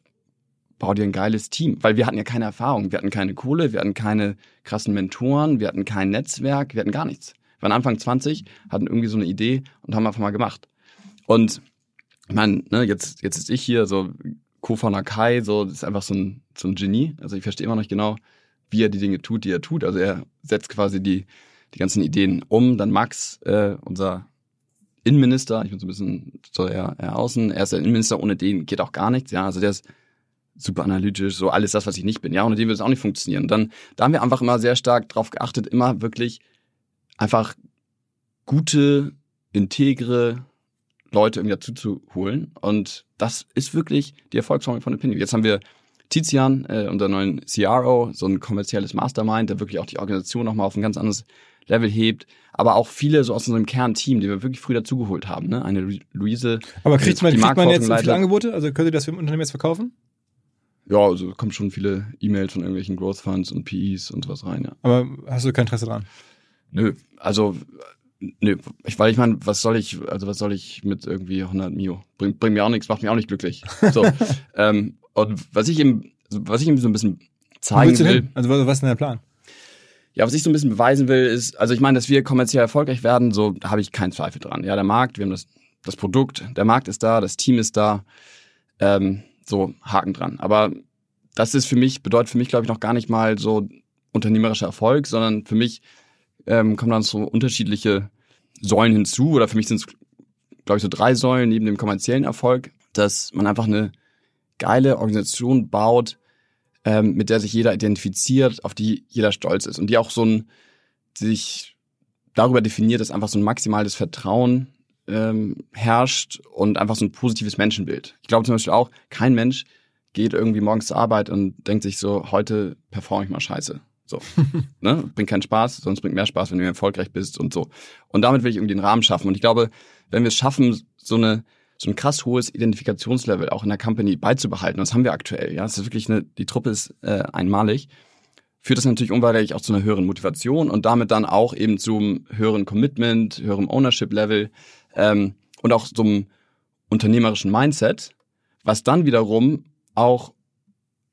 bau dir ein geiles Team, weil wir hatten ja keine Erfahrung, wir hatten keine Kohle, wir hatten keine krassen Mentoren, wir hatten kein Netzwerk, wir hatten gar nichts. Wir waren Anfang 20, hatten irgendwie so eine Idee und haben einfach mal gemacht. Und ich meine, ne, jetzt, jetzt ist ich hier, so Co-Founder Kai, so, ist einfach so ein, so ein Genie. Also ich verstehe immer noch nicht genau, wie er die Dinge tut, die er tut. Also er setzt quasi die, die ganzen Ideen um. Dann Max, äh, unser Innenminister, ich bin so ein bisschen so eher außen, er ist der Innenminister, ohne den geht auch gar nichts, ja. Also der ist super analytisch, so alles das, was ich nicht bin, ja. Ohne den würde es auch nicht funktionieren. dann, da haben wir einfach immer sehr stark drauf geachtet, immer wirklich einfach gute, integre Leute irgendwie dazu zu holen. Und das ist wirklich die Erfolgsformel von Opinion. Jetzt haben wir Tizian, äh, unser neuen CRO, so ein kommerzielles Mastermind, der wirklich auch die Organisation nochmal auf ein ganz anderes Level hebt, aber auch viele so aus unserem Kernteam, die wir wirklich früh dazugeholt haben. Ne? Eine Luise. Aber kriegt man, kriegt man jetzt viele Angebote? Also könnt ihr das für im Unternehmen jetzt verkaufen? Ja, also kommen schon viele E-Mails von irgendwelchen Growth Funds und PEs und sowas rein, ja. Aber hast du kein Interesse dran? Nö, also Nö, ich, weil ich meine, was soll ich, also was soll ich mit irgendwie 100 Mio? Bringt bring mir auch nichts, macht mich auch nicht glücklich. So, <laughs> ähm, und was ich ihm, was ich ihm so ein bisschen zeigen will. Also was ist denn der Plan? Ja, was ich so ein bisschen beweisen will, ist, also ich meine, dass wir kommerziell erfolgreich werden, so habe ich keinen Zweifel dran. Ja, der Markt, wir haben das, das Produkt, der Markt ist da, das Team ist da, ähm, so Haken dran. Aber das ist für mich, bedeutet für mich, glaube ich, noch gar nicht mal so unternehmerischer Erfolg, sondern für mich ähm, kommen dann so unterschiedliche Säulen hinzu. Oder für mich sind es, glaube ich, so drei Säulen neben dem kommerziellen Erfolg, dass man einfach eine geile Organisation baut, ähm, mit der sich jeder identifiziert, auf die jeder stolz ist und die auch so ein sich darüber definiert, dass einfach so ein maximales Vertrauen ähm, herrscht und einfach so ein positives Menschenbild. Ich glaube zum Beispiel auch, kein Mensch geht irgendwie morgens zur Arbeit und denkt sich so, heute performe ich mal scheiße. So, <laughs> ne? Bringt keinen Spaß, sonst bringt mehr Spaß, wenn du erfolgreich bist und so. Und damit will ich irgendwie den Rahmen schaffen. Und ich glaube, wenn wir es schaffen, so eine so ein krass hohes Identifikationslevel auch in der Company beizubehalten, das haben wir aktuell, ja, es ist wirklich eine, die Truppe ist äh, einmalig, führt das natürlich unweigerlich auch zu einer höheren Motivation und damit dann auch eben zum höheren Commitment, höherem Ownership-Level ähm, und auch zum unternehmerischen Mindset, was dann wiederum auch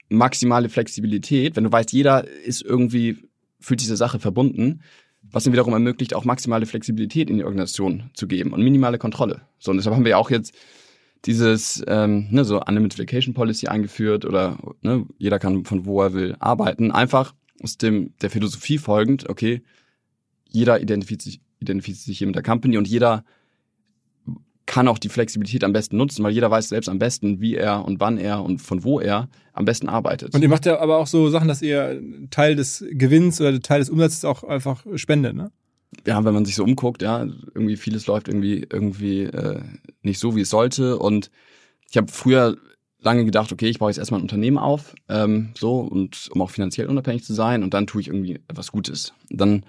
maximale Flexibilität, wenn du weißt, jeder ist irgendwie, fühlt diese Sache verbunden, was ihm wiederum ermöglicht, auch maximale Flexibilität in die Organisation zu geben und minimale Kontrolle. So, und deshalb haben wir ja auch jetzt dieses ähm, ne, so Unlimited Vacation Policy eingeführt oder ne, jeder kann von wo er will arbeiten. Einfach aus dem der Philosophie folgend, okay, jeder identifiziert sich, identifiziert sich hier mit der Company und jeder kann auch die Flexibilität am besten nutzen, weil jeder weiß selbst am besten, wie er und wann er und von wo er am besten arbeitet. Und ihr macht ja aber auch so Sachen, dass ihr Teil des Gewinns oder Teil des Umsatzes auch einfach spendet, ne? Ja, wenn man sich so umguckt, ja, irgendwie vieles läuft irgendwie irgendwie äh, nicht so, wie es sollte. Und ich habe früher lange gedacht, okay, ich baue jetzt erstmal ein Unternehmen auf, ähm, so und um auch finanziell unabhängig zu sein, und dann tue ich irgendwie etwas Gutes. Dann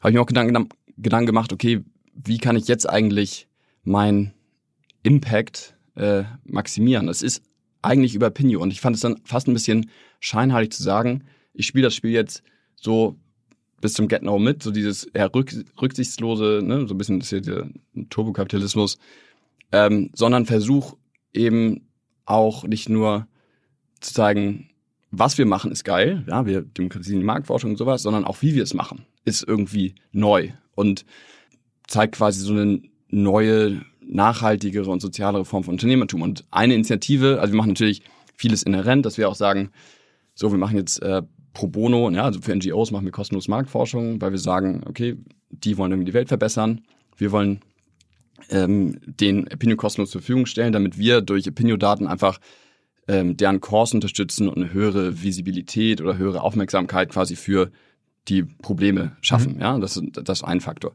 habe ich mir auch Gedanken, Gedanken gemacht, okay, wie kann ich jetzt eigentlich mein Impact äh, maximieren. Das ist eigentlich über Pinio und ich fand es dann fast ein bisschen scheinheilig zu sagen, ich spiele das Spiel jetzt so bis zum Get Now mit, so dieses eher rück, rücksichtslose, ne, so ein bisschen das hier der Turbokapitalismus, ähm, sondern versuch eben auch nicht nur zu zeigen, was wir machen, ist geil, ja, wir demokratisieren die Marktforschung und sowas, sondern auch wie wir es machen, ist irgendwie neu und zeigt quasi so einen neue, nachhaltigere und sozialere Form von Unternehmertum. Und eine Initiative, also wir machen natürlich vieles inhärent, dass wir auch sagen, so, wir machen jetzt äh, pro bono, ja, also für NGOs machen wir kostenlos Marktforschung, weil wir sagen, okay, die wollen irgendwie die Welt verbessern. Wir wollen ähm, den Opinion kostenlos zur Verfügung stellen, damit wir durch Opinion-Daten einfach ähm, deren Kurs unterstützen und eine höhere Visibilität oder höhere Aufmerksamkeit quasi für die Probleme schaffen. Mhm. Ja, das, das ist ein Faktor.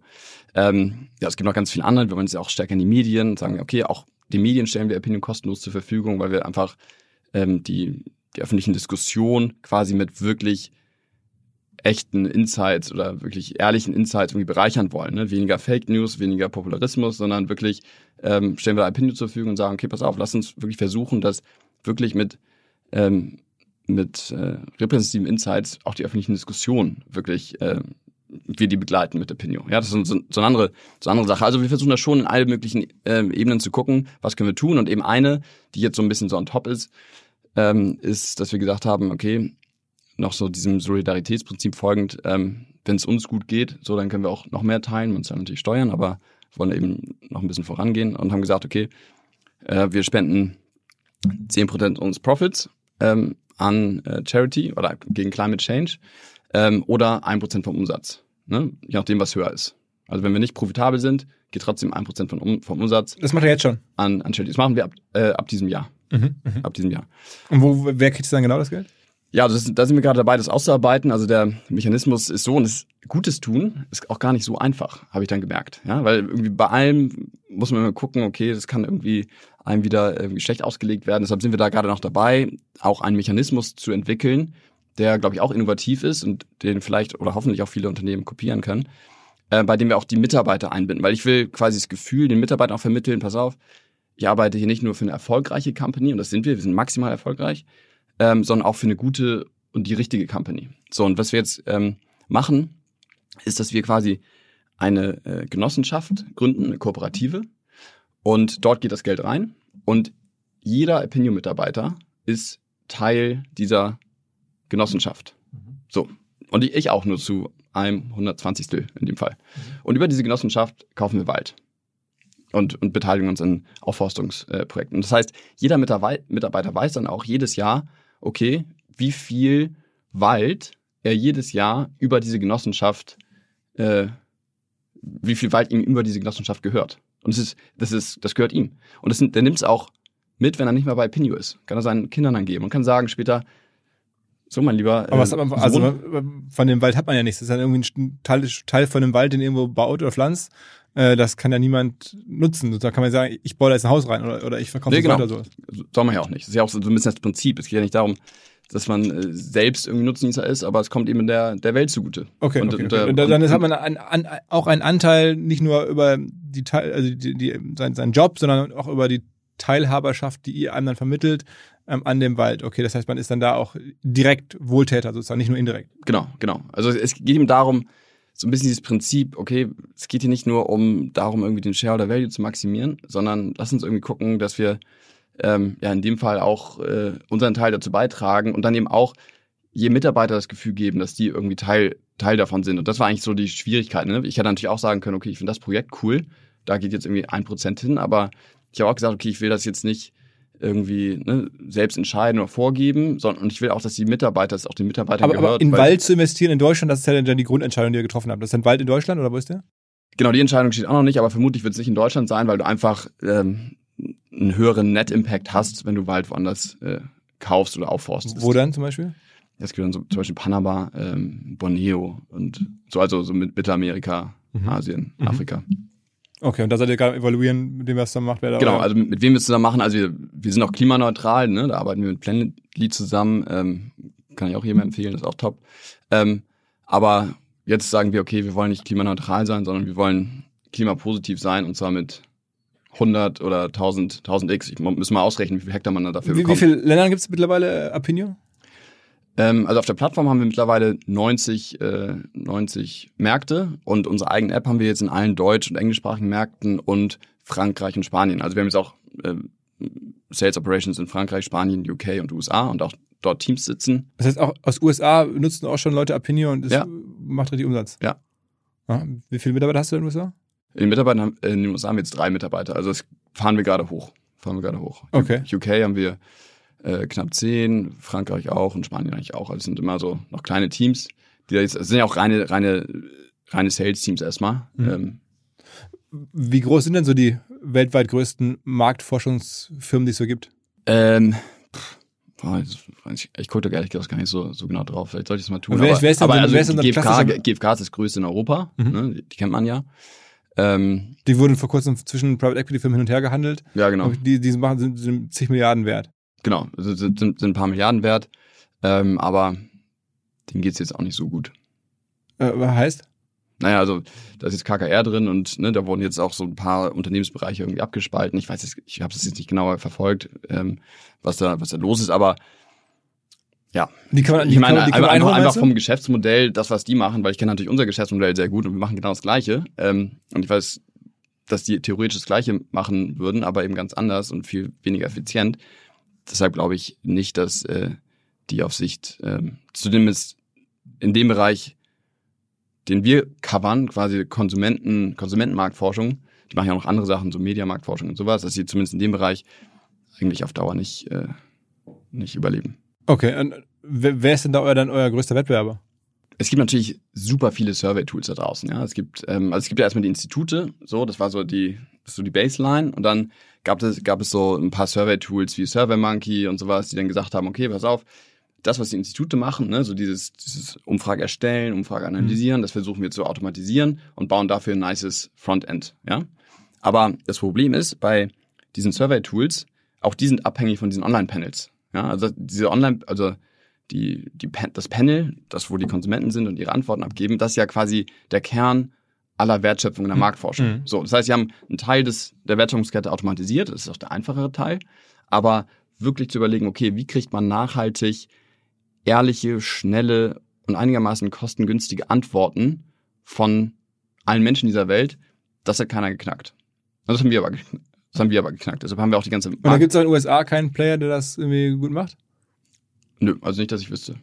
Ähm, ja, es gibt noch ganz viele andere. Wir wollen jetzt auch stärker in die Medien sagen, okay, auch die Medien stellen wir Opinion kostenlos zur Verfügung, weil wir einfach ähm, die, die öffentlichen Diskussionen quasi mit wirklich echten Insights oder wirklich ehrlichen Insights irgendwie bereichern wollen. Ne? Weniger Fake News, weniger Popularismus, sondern wirklich ähm, stellen wir Opinion zur Verfügung und sagen, okay, pass auf, lass uns wirklich versuchen, das wirklich mit ähm, mit äh, repräsentativen Insights auch die öffentlichen Diskussionen wirklich äh, wir die begleiten mit Opinion. Ja, das ist so, so, eine andere, so eine andere Sache. Also wir versuchen da schon in allen möglichen ähm, Ebenen zu gucken, was können wir tun. Und eben eine, die jetzt so ein bisschen so on top ist, ähm, ist, dass wir gesagt haben, okay, noch so diesem Solidaritätsprinzip folgend, ähm, wenn es uns gut geht, so dann können wir auch noch mehr teilen, uns dann natürlich steuern, aber wollen eben noch ein bisschen vorangehen und haben gesagt, okay, äh, wir spenden 10% unseres Profits ähm, an äh, Charity oder gegen Climate Change ähm, oder 1% vom Umsatz, ne? je nachdem, was höher ist. Also wenn wir nicht profitabel sind, geht trotzdem 1% von, um, vom Umsatz Das macht er jetzt schon. an, an Charity. Das machen wir ab, äh, ab diesem Jahr. Mhm. Ab diesem Jahr. Und wo, wer kriegt dann genau das Geld? Ja, also das, da sind wir gerade dabei, das auszuarbeiten. Also der Mechanismus ist so und das Gutes tun ist auch gar nicht so einfach, habe ich dann gemerkt. Ja, weil irgendwie bei allem muss man immer gucken, okay, das kann irgendwie einem wieder irgendwie schlecht ausgelegt werden. Deshalb sind wir da gerade noch dabei, auch einen Mechanismus zu entwickeln, der, glaube ich, auch innovativ ist und den vielleicht oder hoffentlich auch viele Unternehmen kopieren können, äh, bei dem wir auch die Mitarbeiter einbinden. Weil ich will quasi das Gefühl den Mitarbeitern auch vermitteln, pass auf, ich arbeite hier nicht nur für eine erfolgreiche Company, und das sind wir, wir sind maximal erfolgreich, ähm, sondern auch für eine gute und die richtige Company. So, und was wir jetzt ähm, machen, ist, dass wir quasi eine äh, Genossenschaft gründen, eine Kooperative, und dort geht das Geld rein und jeder Opinion-Mitarbeiter ist Teil dieser Genossenschaft. So. Und ich- auch nur zu einem 120. in dem Fall. Und über diese Genossenschaft kaufen wir Wald und, und beteiligen uns an Aufforstungsprojekten. Und das heißt, jeder Mitarbeiter Mitarbeiter weiß dann auch jedes Jahr, okay, wie viel Wald er jedes Jahr über diese Genossenschaft, äh, wie viel Wald ihm über diese Genossenschaft gehört. Und das ist, das ist, das gehört ihm. Und das, der nimmt es auch mit, wenn er nicht mehr bei Pinio ist. Kann er seinen Kindern dann geben und kann sagen später, so mein lieber. Aber was äh, hat man, also Sohn, von dem Wald hat man ja nichts. Das ist dann irgendwie ein Teil, Teil von dem Wald, den irgendwo baut oder pflanzt. Äh, Das kann ja niemand nutzen. Da kann man sagen, ich baue da jetzt ein Haus rein oder, oder ich verkaufe Nee, das genau. weiter so. soll man ja auch nicht. Das ist ja auch so ein bisschen das Prinzip. Es geht ja nicht darum, dass man äh, selbst irgendwie Nutznießer ist, aber es kommt eben der, der Welt zugute. Okay, Und- okay, und, okay. äh, Und dann und- hat man ein, an, auch einen Anteil nicht nur über die Teil, also die, die, sein, seinen Job, sondern auch über die Teilhaberschaft, die ihr einem dann vermittelt ähm, an dem Wald. Okay, das heißt, man ist dann da auch direkt Wohltäter sozusagen, nicht nur indirekt. Genau, genau. Also es geht ihm darum, so ein bisschen dieses Prinzip, okay, es geht hier nicht nur um darum, irgendwie den Shareholder Value zu maximieren, sondern lass uns irgendwie gucken, dass wir ähm, ja in dem Fall auch äh, unseren Teil dazu beitragen und dann eben auch je Mitarbeiter das Gefühl geben, dass die irgendwie Teil, Teil davon sind. Und das war eigentlich so die Schwierigkeit. Ne? Ich hätte natürlich auch sagen können, okay, ich finde das Projekt cool, da geht jetzt irgendwie ein Prozent hin, aber ich habe auch gesagt, okay, ich will das jetzt nicht irgendwie ne, selbst entscheiden oder vorgeben, sondern und ich will auch, dass die Mitarbeiter, dass es auch den Mitarbeitern Aber, gehört. aber in Wald zu investieren in Deutschland, das ist ja dann die Grundentscheidung, die ihr getroffen habt. Das ist ein Wald in Deutschland oder wo ist der? Genau, die Entscheidung steht auch noch nicht, aber vermutlich wird es nicht in Deutschland sein, weil du einfach ähm, einen höheren Net-Impact hast, wenn du Wald woanders äh, kaufst oder aufforstest. Wo dann zum Beispiel? Das gehören so zum Beispiel Panama, ähm, Borneo und so, also so mit Mittelamerika, Mhm. Asien, Mhm. Afrika. Okay, und da seid ihr gerade evaluieren, mit dem was da macht, wer da Genau, also mit wem wir zusammen machen, also wir, wir sind auch klimaneutral, ne? da arbeiten wir mit Planetly zusammen, ähm, kann ich auch jedem empfehlen, ist auch top. Ähm, aber jetzt sagen wir, okay, wir wollen nicht klimaneutral sein, sondern wir wollen klimapositiv sein und zwar mit 100 oder 1000, 1000 X. Ich mu- müssen mal ausrechnen, wie viel Hektar man da dafür wie, wie bekommt. viele Ländern gibt es mittlerweile äh, Apinio? Ähm, also auf der Plattform haben wir mittlerweile 90, äh, 90 Märkte und unsere eigene App haben wir jetzt in allen deutsch- und englischsprachigen Märkten und Frankreich und Spanien. Also wir haben jetzt auch ähm, Sales Operations in Frankreich, Spanien, UK und USA und auch dort Teams sitzen. Das heißt, auch aus USA nutzen auch schon Leute Apinio und das Ja. macht richtig Umsatz. Ja. Ja, Wie viele Mitarbeiter hast du in den USA? In den Mitarbeitern haben, in den USA haben wir jetzt drei Mitarbeiter. Also das fahren wir gerade hoch. Fahren wir gerade hoch. Okay. UK haben wir äh, knapp zehn, Frankreich auch und Spanien eigentlich auch. Also es sind immer so noch kleine Teams, die da jetzt, es sind ja auch reine, reine, reine Sales-Teams erstmal. Mhm. Ähm, Wie groß sind denn so die weltweit größten Marktforschungsfirmen, die es so gibt? Ähm, pff, boah, das weiß ich, ich gucke da ehrlich gesagt gar nicht so, so genau drauf. Vielleicht sollte ich es mal tun. Wer aber wer ist denn aber so- also GfK, GfK ist das größte in Europa. Mhm. Ne? Die kennt man ja. Ähm, Die wurden vor kurzem zwischen Private Equity Firmen hin und her gehandelt. ja, genau. Die, die machen, sind, sind zig Milliarden wert. Genau. Sind, sind, ein paar Milliarden wert. Ähm, aber denen geht's jetzt auch nicht so gut. Äh, was heißt? Naja, also da ist jetzt KKR drin und ne, da wurden jetzt auch so ein paar Unternehmensbereiche irgendwie abgespalten. Ich weiß jetzt, ich habe das jetzt nicht genauer verfolgt, ähm, was da was da los ist, aber Ja. Die kann man, die Ich meine, die kann man einfach, vom Geschäftsmodell, das, was die machen, weil ich kenne natürlich unser Geschäftsmodell sehr gut und wir machen genau das Gleiche. Ähm, und ich weiß, dass die theoretisch das Gleiche machen würden, aber eben ganz anders und viel weniger effizient. Deshalb glaube ich nicht, dass äh, die auf Sicht, ähm, zumindest in dem Bereich, den wir covern, quasi Konsumenten, Konsumentenmarktforschung, die machen ja auch noch andere Sachen, so Mediamarktforschung und sowas, dass sie zumindest in dem Bereich eigentlich auf Dauer nicht, äh, nicht überleben. Okay, und wer ist denn da euer, dann euer größter Wettbewerber? Es gibt natürlich super viele Survey-Tools da draußen. Ja, es gibt, ähm, also es gibt ja erstmal die Institute, so, das war so die, so die Baseline, und dann gab es, gab es so ein paar Survey-Tools wie SurveyMonkey und sowas, die dann gesagt haben, okay, pass auf, das, was die Institute machen, ne, so dieses, dieses Umfrage erstellen, Umfrage analysieren, das versuchen wir zu automatisieren und bauen dafür ein nices Frontend, ja. Aber das Problem ist, bei diesen Survey-Tools, auch die sind abhängig von diesen Online-Panels. Ja, also diese Online, also die, die, das Panel, das wo die Konsumenten sind und ihre Antworten abgeben, das ist ja quasi der Kern aller Wertschöpfung in der Marktforschung. Mhm. So, das heißt, sie haben einen Teil des, der Wertschöpfungskette automatisiert, das ist auch der einfachere Teil, aber wirklich zu überlegen, okay, wie kriegt man nachhaltig ehrliche, schnelle und einigermaßen kostengünstige Antworten von allen Menschen dieser Welt, das hat keiner geknackt. Das haben wir aber, <laughs> das haben wir aber geknackt. Deshalb haben wir auch die ganze Und da gibt es in den USA keinen Player, der das irgendwie gut macht? Nö, also nicht, dass ich wüsste.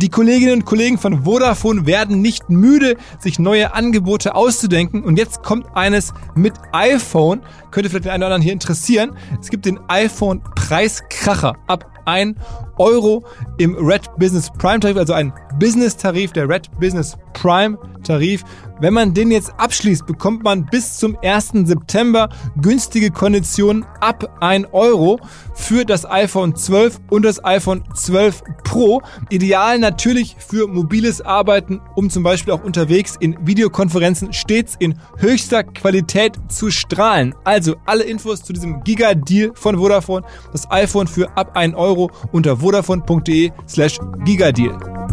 Die Kolleginnen und Kollegen von Vodafone werden nicht müde, sich neue Angebote auszudenken. Und jetzt kommt eines mit iPhone. Könnte vielleicht den einen oder anderen hier interessieren. Es gibt den iPhone Preiskracher ab 1 Euro im Red Business Prime Tarif, also ein Business Tarif, der Red Business Prime Tarif. Wenn man den jetzt abschließt, bekommt man bis zum 1. September günstige Konditionen ab 1 Euro für das iPhone 12 und das iPhone 12 Pro. Ideal natürlich für mobiles Arbeiten, um zum Beispiel auch unterwegs in Videokonferenzen stets in höchster Qualität zu strahlen. Also alle Infos zu diesem Giga-Deal von Vodafone. Das iPhone für ab 1 Euro unter vodafone.de slash Gigadeal.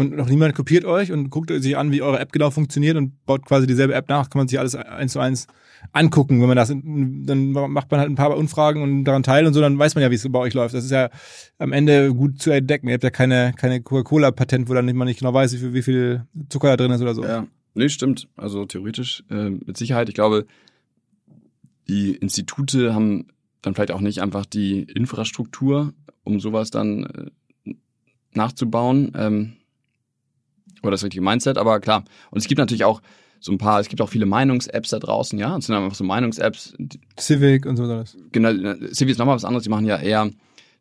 Und noch niemand kopiert euch und guckt sich an, wie eure App genau funktioniert und baut quasi dieselbe App nach, kann man sich alles eins zu eins angucken. Wenn man das, dann macht man halt ein paar Umfragen und daran teil und so, dann weiß man ja, wie es bei euch läuft. Das ist ja am Ende gut zu entdecken. Ihr habt ja keine, keine Coca-Cola-Patent, wo dann nicht, man nicht genau weiß, wie viel, wie viel Zucker da drin ist oder so. Ja, nee, stimmt. Also theoretisch äh, mit Sicherheit. Ich glaube, die Institute haben dann vielleicht auch nicht einfach die Infrastruktur, um sowas dann äh, nachzubauen. Ähm, oder das richtige Mindset, aber klar. Und es gibt natürlich auch so ein paar, es gibt auch viele Meinungs-Apps da draußen, ja. Es sind einfach so Meinungs-Apps. Civic und so alles. Genau, Civi ist nochmal was anderes. Die machen ja eher,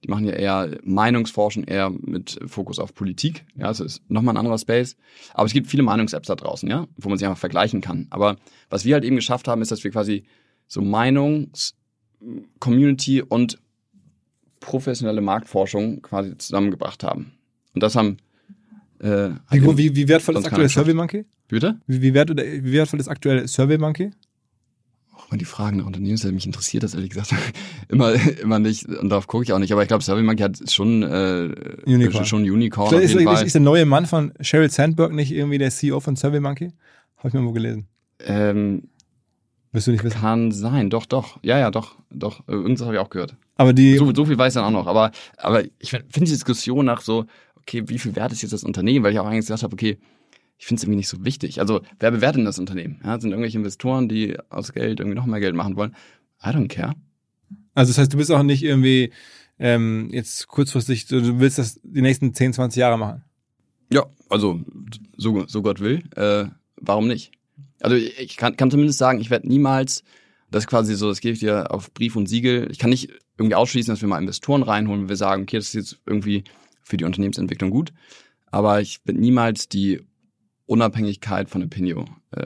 die machen ja eher Meinungsforschen, eher mit Fokus auf Politik. Ja, es ist nochmal ein anderer Space. Aber es gibt viele Meinungs-Apps da draußen, ja, wo man sich einfach vergleichen kann. Aber was wir halt eben geschafft haben, ist, dass wir quasi so Meinungs-Community und professionelle Marktforschung quasi zusammengebracht haben. Und das haben äh, Wie, halt wie, wie wertvoll ist aktuell. SurveyMonkey? Bitte? Wie, wie, wert, wie wertvoll ist aktuell SurveyMonkey? Auch mal die Fragen nach Unternehmensseite, mich interessiert das ehrlich gesagt <laughs> immer, immer nicht und darauf gucke ich auch nicht. Aber ich glaube, SurveyMonkey hat schon, äh, Unicorn. schon Unicorn ist, ist, ist der neue Mann von Sheryl Sandberg nicht irgendwie der CEO von SurveyMonkey? Habe ich mal wo gelesen. ähm, Wirst du nicht wissen. kann sein, doch, doch. Ja, ja, doch, doch. Äh, Irgendwas habe ich auch gehört. Aber die, So, so viel weiß ich dann auch noch. Aber, aber ich finde die Diskussion nach so, okay, wie viel wert ist jetzt das Unternehmen? Weil ich auch eigentlich gesagt habe, okay, ich finde es irgendwie nicht so wichtig. Also, wer bewertet denn das Unternehmen? Ja, sind irgendwelche Investoren, die aus Geld irgendwie noch mehr Geld machen wollen? I don't care. also das heißt, du bist auch nicht irgendwie ähm, jetzt kurzfristig, du, willst das die nächsten 10, 20 Jahre machen. Ja, also so, so Gott will, äh, warum nicht? Also ich ich kann, kann zumindest sagen, ich werde niemals, das ist quasi so, das gebe ich dir auf Brief und Siegel, ich kann nicht irgendwie ausschließen, dass wir mal Investoren reinholen, wenn wir sagen, okay, das ist jetzt irgendwie für die Unternehmensentwicklung gut, aber ich werde niemals die Unabhängigkeit von Opinio äh,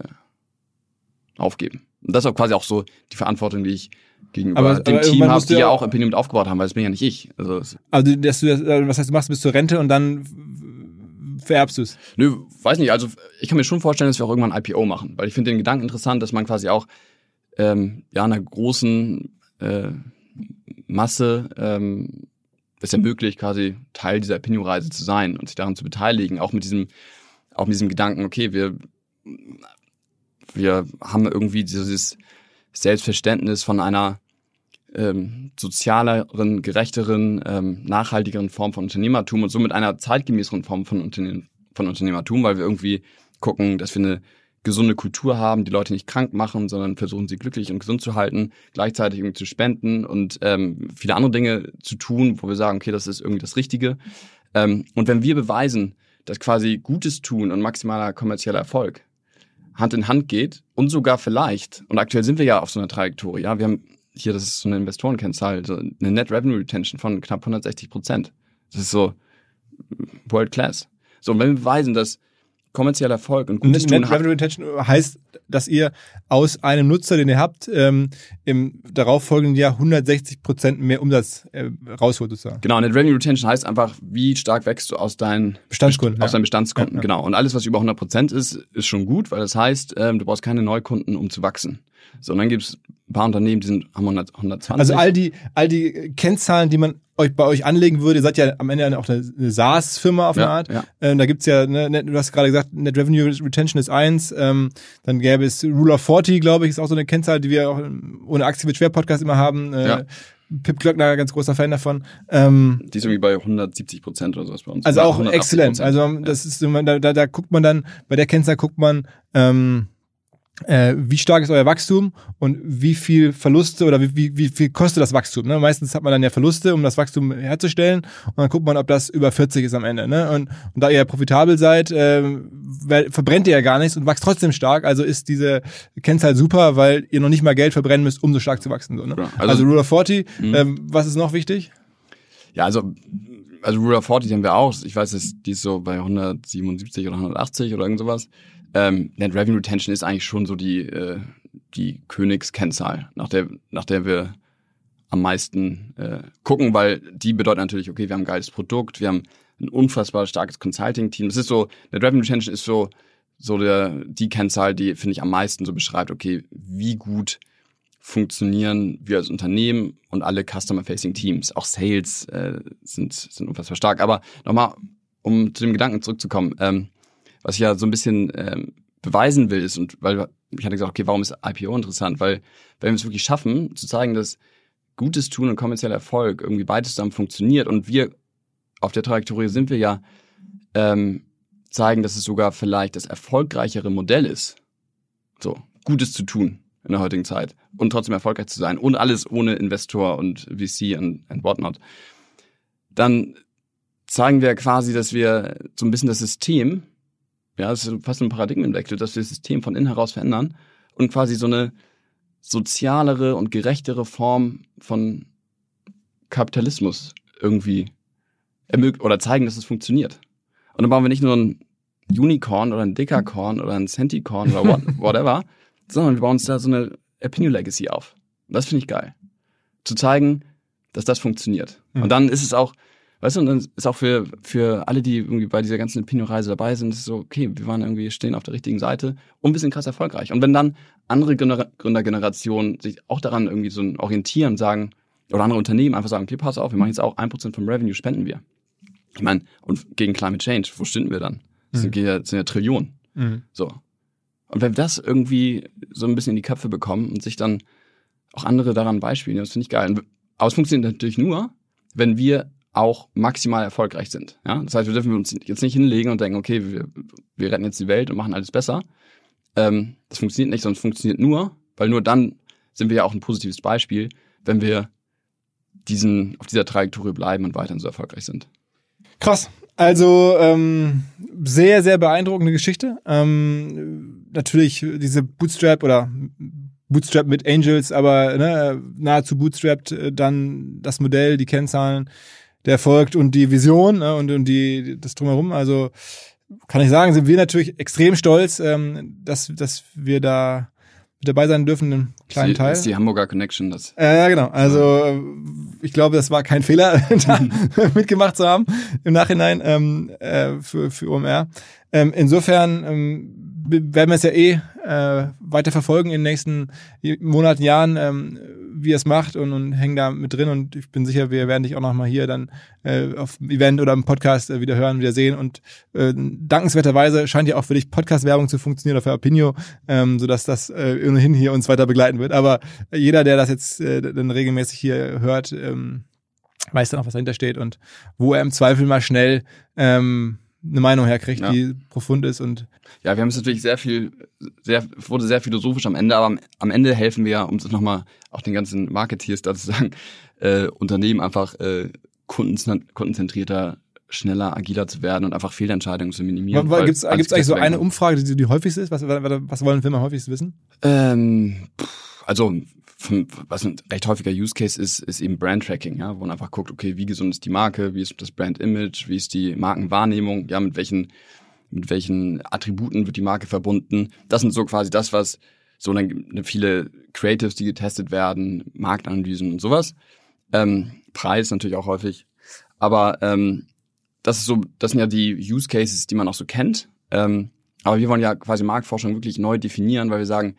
aufgeben. Und das ist auch quasi auch so die Verantwortung, die ich gegenüber Aber- dem aber Team habe, die ja auch Opinion mit aufgebaut haben, weil das bin ja nicht ich. Also Also dass du das, äh, was heißt, du machst bis zur Rente und dann vererbst du es. Nö, weiß nicht. Also ich kann mir schon vorstellen, dass wir auch irgendwann ein IPO machen, weil ich finde den Gedanken interessant, dass man quasi auch ähm, ja einer großen äh, Masse ähm, es ermöglicht, quasi Teil dieser Opinion-Reise zu sein und sich daran zu beteiligen, auch mit diesem, auch mit diesem Gedanken, okay, wir wir haben irgendwie dieses Selbstverständnis von einer ähm, sozialeren, gerechteren, ähm, nachhaltigeren Form von Unternehmertum und somit einer zeitgemäßeren Form von, Unterne von Unternehmertum, weil wir irgendwie gucken, dass wir eine gesunde Kultur haben, die Leute nicht krank machen, sondern versuchen sie glücklich und gesund zu halten, gleichzeitig irgendwie zu spenden und ähm, viele andere Dinge zu tun, wo wir sagen, okay, das ist irgendwie das Richtige. Ähm, und wenn wir beweisen, dass quasi Gutes tun und maximaler kommerzieller Erfolg Hand in Hand geht und sogar vielleicht, und aktuell sind wir ja auf so einer Trajektorie, ja, wir haben hier, das ist so eine Investorenkennzahl, so eine Net Revenue Retention von knapp 160 Prozent. Das ist so World Class. So, und wenn wir beweisen, dass kommerzieller Erfolg und gutes Net, Net Revenue Retention heißt, dass ihr aus einem Nutzer, den ihr habt, ähm, im darauffolgenden Jahr 160 Prozent mehr Umsatz äh, rausholt sozusagen. Genau, Net Revenue Retention heißt einfach, wie stark wächst du aus deinen Bestandskunden, aus ja. deinen Bestandskunden. Ja, ja. Genau. Und alles, was über 100 Prozent ist, ist schon gut, weil das heißt, ähm, du brauchst keine Neukunden, um zu wachsen. So, und dann gibt's ein paar Unternehmen, die sind, haben 100, 120. Also all die, all die Kennzahlen, die man euch bei euch anlegen würde, ihr seid ja am Ende auch eine, eine SaaS-Firma auf eine Ja, Art. ja. Ähm, da gibt's ja, ne, net- du hast gerade gesagt, Net Revenue Retention ist eins. Ähm, dann gäbe es Rule of 40, glaube ich, ist auch so eine Kennzahl, die wir auch ohne Aktie mit Schwer Podcast immer haben. Äh, Ja. Pip Glöckner, ganz großer Fan davon. Ähm, die ist irgendwie bei 170 Prozent oder sowas bei uns. also auch 180%. exzellent. Also das ist da, da, da guckt man dann, bei der Kennzahl guckt man, ähm, äh, wie stark ist euer Wachstum und wie viel Verluste oder wie, wie, wie viel kostet das Wachstum. Ne? Meistens hat man dann ja Verluste, um das Wachstum herzustellen und dann guckt man, ob das über 40 ist am Ende. Ne? Und, und da ihr ja profitabel seid, äh, verbrennt ihr ja gar nichts und wächst trotzdem stark. Also ist diese Kennzahl super, weil ihr noch nicht mal Geld verbrennen müsst, um so stark zu wachsen. So, ne? Also, also- Rule of 40, ähm, was ist noch wichtig? Ja, also, also Rule of 40 haben wir auch. Ich weiß, die ist so bei 177 oder 180 oder irgend sowas. Ähm, Net Revenue Retention ist eigentlich schon so die, äh, die Königskennzahl, nach der, nach der wir am meisten äh, gucken, weil die bedeutet natürlich, okay, wir haben ein geiles Produkt, wir haben ein unfassbar starkes Consulting-Team. Das ist so, Net Revenue Retention ist so, so der, die Kennzahl, die, finde ich, am meisten so beschreibt, okay, wie gut funktionieren wir als Unternehmen und alle Customer-Facing Teams, auch Sales äh, sind, sind unfassbar stark. Aber nochmal, um zu dem Gedanken zurückzukommen, ähm, was ich ja so ein bisschen ähm, beweisen will, ist, und weil ich hatte gesagt, okay, warum ist IPO interessant? Weil wenn wir es wirklich schaffen, zu zeigen, dass gutes Tun und kommerzieller Erfolg irgendwie beides zusammen funktioniert und wir auf der Trajektorie sind wir ja, ähm, zeigen, dass es sogar vielleicht das erfolgreichere Modell ist, so Gutes zu tun in der heutigen Zeit und trotzdem erfolgreich zu sein und alles ohne Investor und VC und, and whatnot, dann zeigen wir quasi, dass wir so ein bisschen das System, ja, das ist fast ein Paradigmenwechsel, dass wir das System von innen heraus verändern und quasi so eine sozialere und gerechtere Form von Kapitalismus irgendwie ermöglichen oder zeigen, dass es funktioniert. Und dann bauen wir nicht nur ein Unicorn oder ein Dekakorn oder ein Centicorn oder what, <laughs> whatever, sondern wir bauen uns da so eine Opinion Legacy auf. Und das finde ich geil. Zu zeigen, dass das funktioniert. Mhm. Und dann ist es auch, weißt du, und dann ist auch für, für alle, die irgendwie bei dieser ganzen Opinion-Reise dabei sind, ist so, okay, wir waren irgendwie, stehen auf der richtigen Seite und wir sind krass erfolgreich. Und wenn dann andere Gründer, Gründergenerationen sich auch daran irgendwie so orientieren und sagen, oder andere Unternehmen einfach sagen, okay, pass auf, wir machen jetzt auch 1% vom Revenue, spenden wir. Ich meine, und gegen Climate Change, wo stünden wir dann? Das sind, ja, das sind ja Trillionen. Mhm. So. Und wenn wir das irgendwie so ein bisschen in die Köpfe bekommen und sich dann auch andere daran beispielen, das finde ich geil. Aber es funktioniert natürlich nur, wenn wir auch maximal erfolgreich sind. Ja? Das heißt, wir dürfen uns jetzt nicht hinlegen und denken, okay, wir, wir retten jetzt die Welt und machen alles besser. Ähm, das funktioniert nicht, sondern es funktioniert nur, weil nur dann sind wir ja auch ein positives Beispiel, wenn wir diesen, auf dieser Trajektorie bleiben und weiterhin so erfolgreich sind. Krass. Also ähm, sehr, sehr beeindruckende Geschichte. Ähm, natürlich diese Bootstrap oder Bootstrap mit Angels, aber ne, nahezu bootstrapped äh, dann das Modell, die Kennzahlen, der Erfolg und die Vision ne, und, und die das drumherum. Also kann ich sagen, sind wir natürlich extrem stolz, ähm, dass, dass wir da mit dabei sein dürfen, einen kleinen die, Teil. Das ist die Hamburger Connection. Das Äh, Ja, genau. Also ich glaube, das war kein Fehler, <laughs> da <laughs> mitgemacht zu haben im Nachhinein ähm, äh, für, für OMR. Ähm, insofern ähm, werden wir es ja eh äh, weiter verfolgen in den nächsten Monaten, Jahren, ähm, wie er es macht und, und hängen da mit drin und ich bin sicher, wir werden dich auch nochmal hier dann äh, auf dem Event oder im Podcast äh, wieder hören, wieder sehen und äh, dankenswerterweise scheint ja auch für dich Podcast-Werbung zu funktionieren oder für Opinio, ähm, sodass das äh, ohnehin hier uns weiter begleiten wird. Aber jeder, der das jetzt äh, dann regelmäßig hier hört, ähm, weiß dann auch, was dahinter steht und wo er im Zweifel mal schnell ähm, eine Meinung herkriegt, ja. die profund ist und ja, wir haben es natürlich sehr viel, sehr wurde sehr philosophisch am Ende, aber am, am Ende helfen wir ja, um es nochmal auch den ganzen Marketeers da zu sagen, äh, Unternehmen einfach äh, kundenzentrierter schneller, agiler zu werden und einfach Fehlentscheidungen zu minimieren. Gibt es eigentlich so eine Umfrage, die die häufigste ist? Was, was wollen Firmen häufigst wissen? Ähm, also was ein recht häufiger Use Case ist, ist eben Brand Tracking, ja, wo man einfach guckt, okay, wie gesund ist die Marke, wie ist das Brand Image, wie ist die Markenwahrnehmung, ja, mit welchen, mit welchen Attributen wird die Marke verbunden. Das sind so quasi das, was so dann viele Creatives, die getestet werden, Marktanalysen und sowas. Ähm, Preis natürlich auch häufig. Aber ähm, das ist so, das sind ja die Use Cases, die man auch so kennt. Ähm, aber wir wollen ja quasi Marktforschung wirklich neu definieren, weil wir sagen,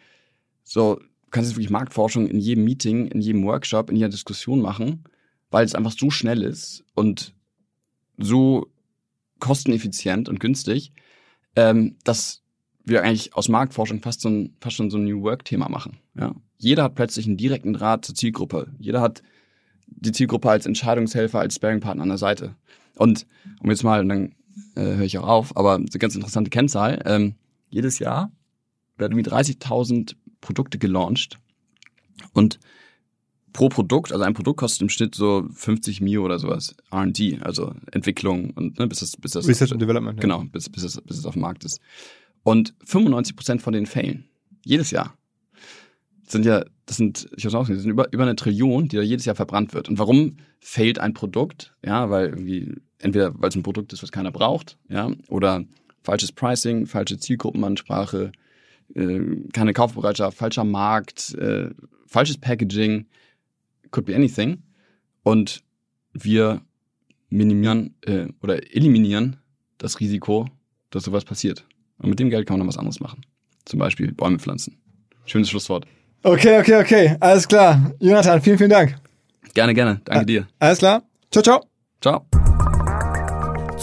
so, kannst jetzt wirklich Marktforschung in jedem Meeting, in jedem Workshop, in jeder Diskussion machen, weil es einfach so schnell ist und so kosteneffizient und günstig, ähm, dass wir eigentlich aus Marktforschung fast so ein, fast schon so ein New Work-Thema machen. Ja? Jeder hat plötzlich einen direkten Draht zur Zielgruppe. Jeder hat die Zielgruppe als Entscheidungshelfer, als Sparing-Partner an der Seite. Und um jetzt mal, und dann äh, höre ich auch auf, aber eine ganz interessante Kennzahl, ähm, jedes Jahr werden wie 30.000 Produkte gelauncht und pro Produkt, also ein Produkt kostet im Schnitt so 50 Mio oder sowas, R&D, also Entwicklung und ne, bis das, bis das Research and Development. Genau, ja. bis, bis, es, bis es auf dem Markt ist. Und 95 Prozent von den failen. Jedes Jahr. Das sind ja, das sind, ich hab's auch gesehen, das sind über, über eine Trillion, die da jedes Jahr verbrannt wird. Und warum failt ein Produkt? Ja, weil irgendwie, entweder weil es ein Produkt ist, was keiner braucht, ja, oder falsches Pricing, falsche Zielgruppenansprache, äh, keine Kaufbereitschaft, falscher Markt, äh, falsches Packaging, could be anything. Und wir minimieren äh, oder eliminieren das Risiko, dass sowas passiert. Und mit dem Geld kann man noch was anderes machen. Zum Beispiel Bäume pflanzen. Schönes Schlusswort. Okay, okay, okay. Alles klar. Jonathan, vielen, vielen Dank. Gerne, gerne. Danke dir. Alles klar. Ciao, ciao. Ciao.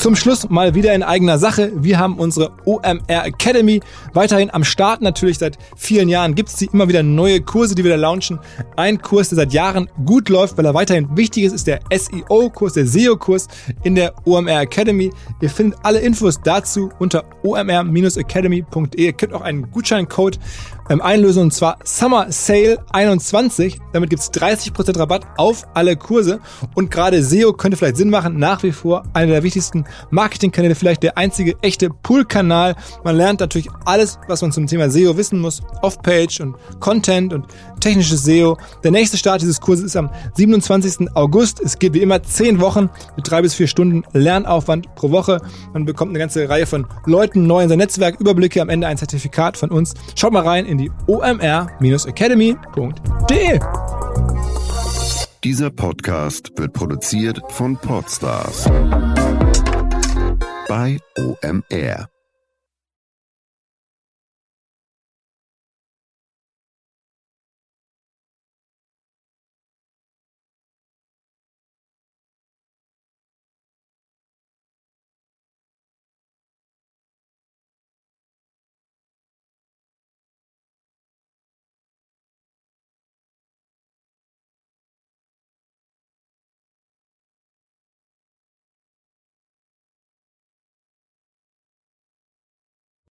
Zum Schluss mal wieder in eigener Sache. Wir haben unsere OMR Academy weiterhin am Start. Natürlich seit vielen Jahren gibt es die immer wieder neue Kurse, die wir da launchen. Ein Kurs, der seit Jahren gut läuft, weil er weiterhin wichtig ist, ist der SEO-Kurs, der SEO-Kurs in der OMR Academy. Ihr findet alle Infos dazu unter omr-academy.de. Ihr könnt auch einen Gutscheincode ähm, einlösen und zwar Summer Sale 21. Damit gibt's 30% Rabatt auf alle Kurse und gerade SEO könnte vielleicht Sinn machen. Nach wie vor einer der wichtigsten Marketingkanäle, vielleicht der einzige echte Pool-Kanal. Man lernt natürlich alles, was man zum Thema SEO wissen muss. Off-Page und Content und technisches SEO. Der nächste Start dieses Kurses ist am 27. August. Es geht wie immer 10 Wochen mit drei bis vier Stunden Lernaufwand pro Woche. Man bekommt eine ganze Reihe von Leuten neu in sein Netzwerk, Überblicke, am Ende ein Zertifikat von uns. Schaut mal rein in die omr-academy.de. Dieser Podcast wird produziert von Podstars bei OMR.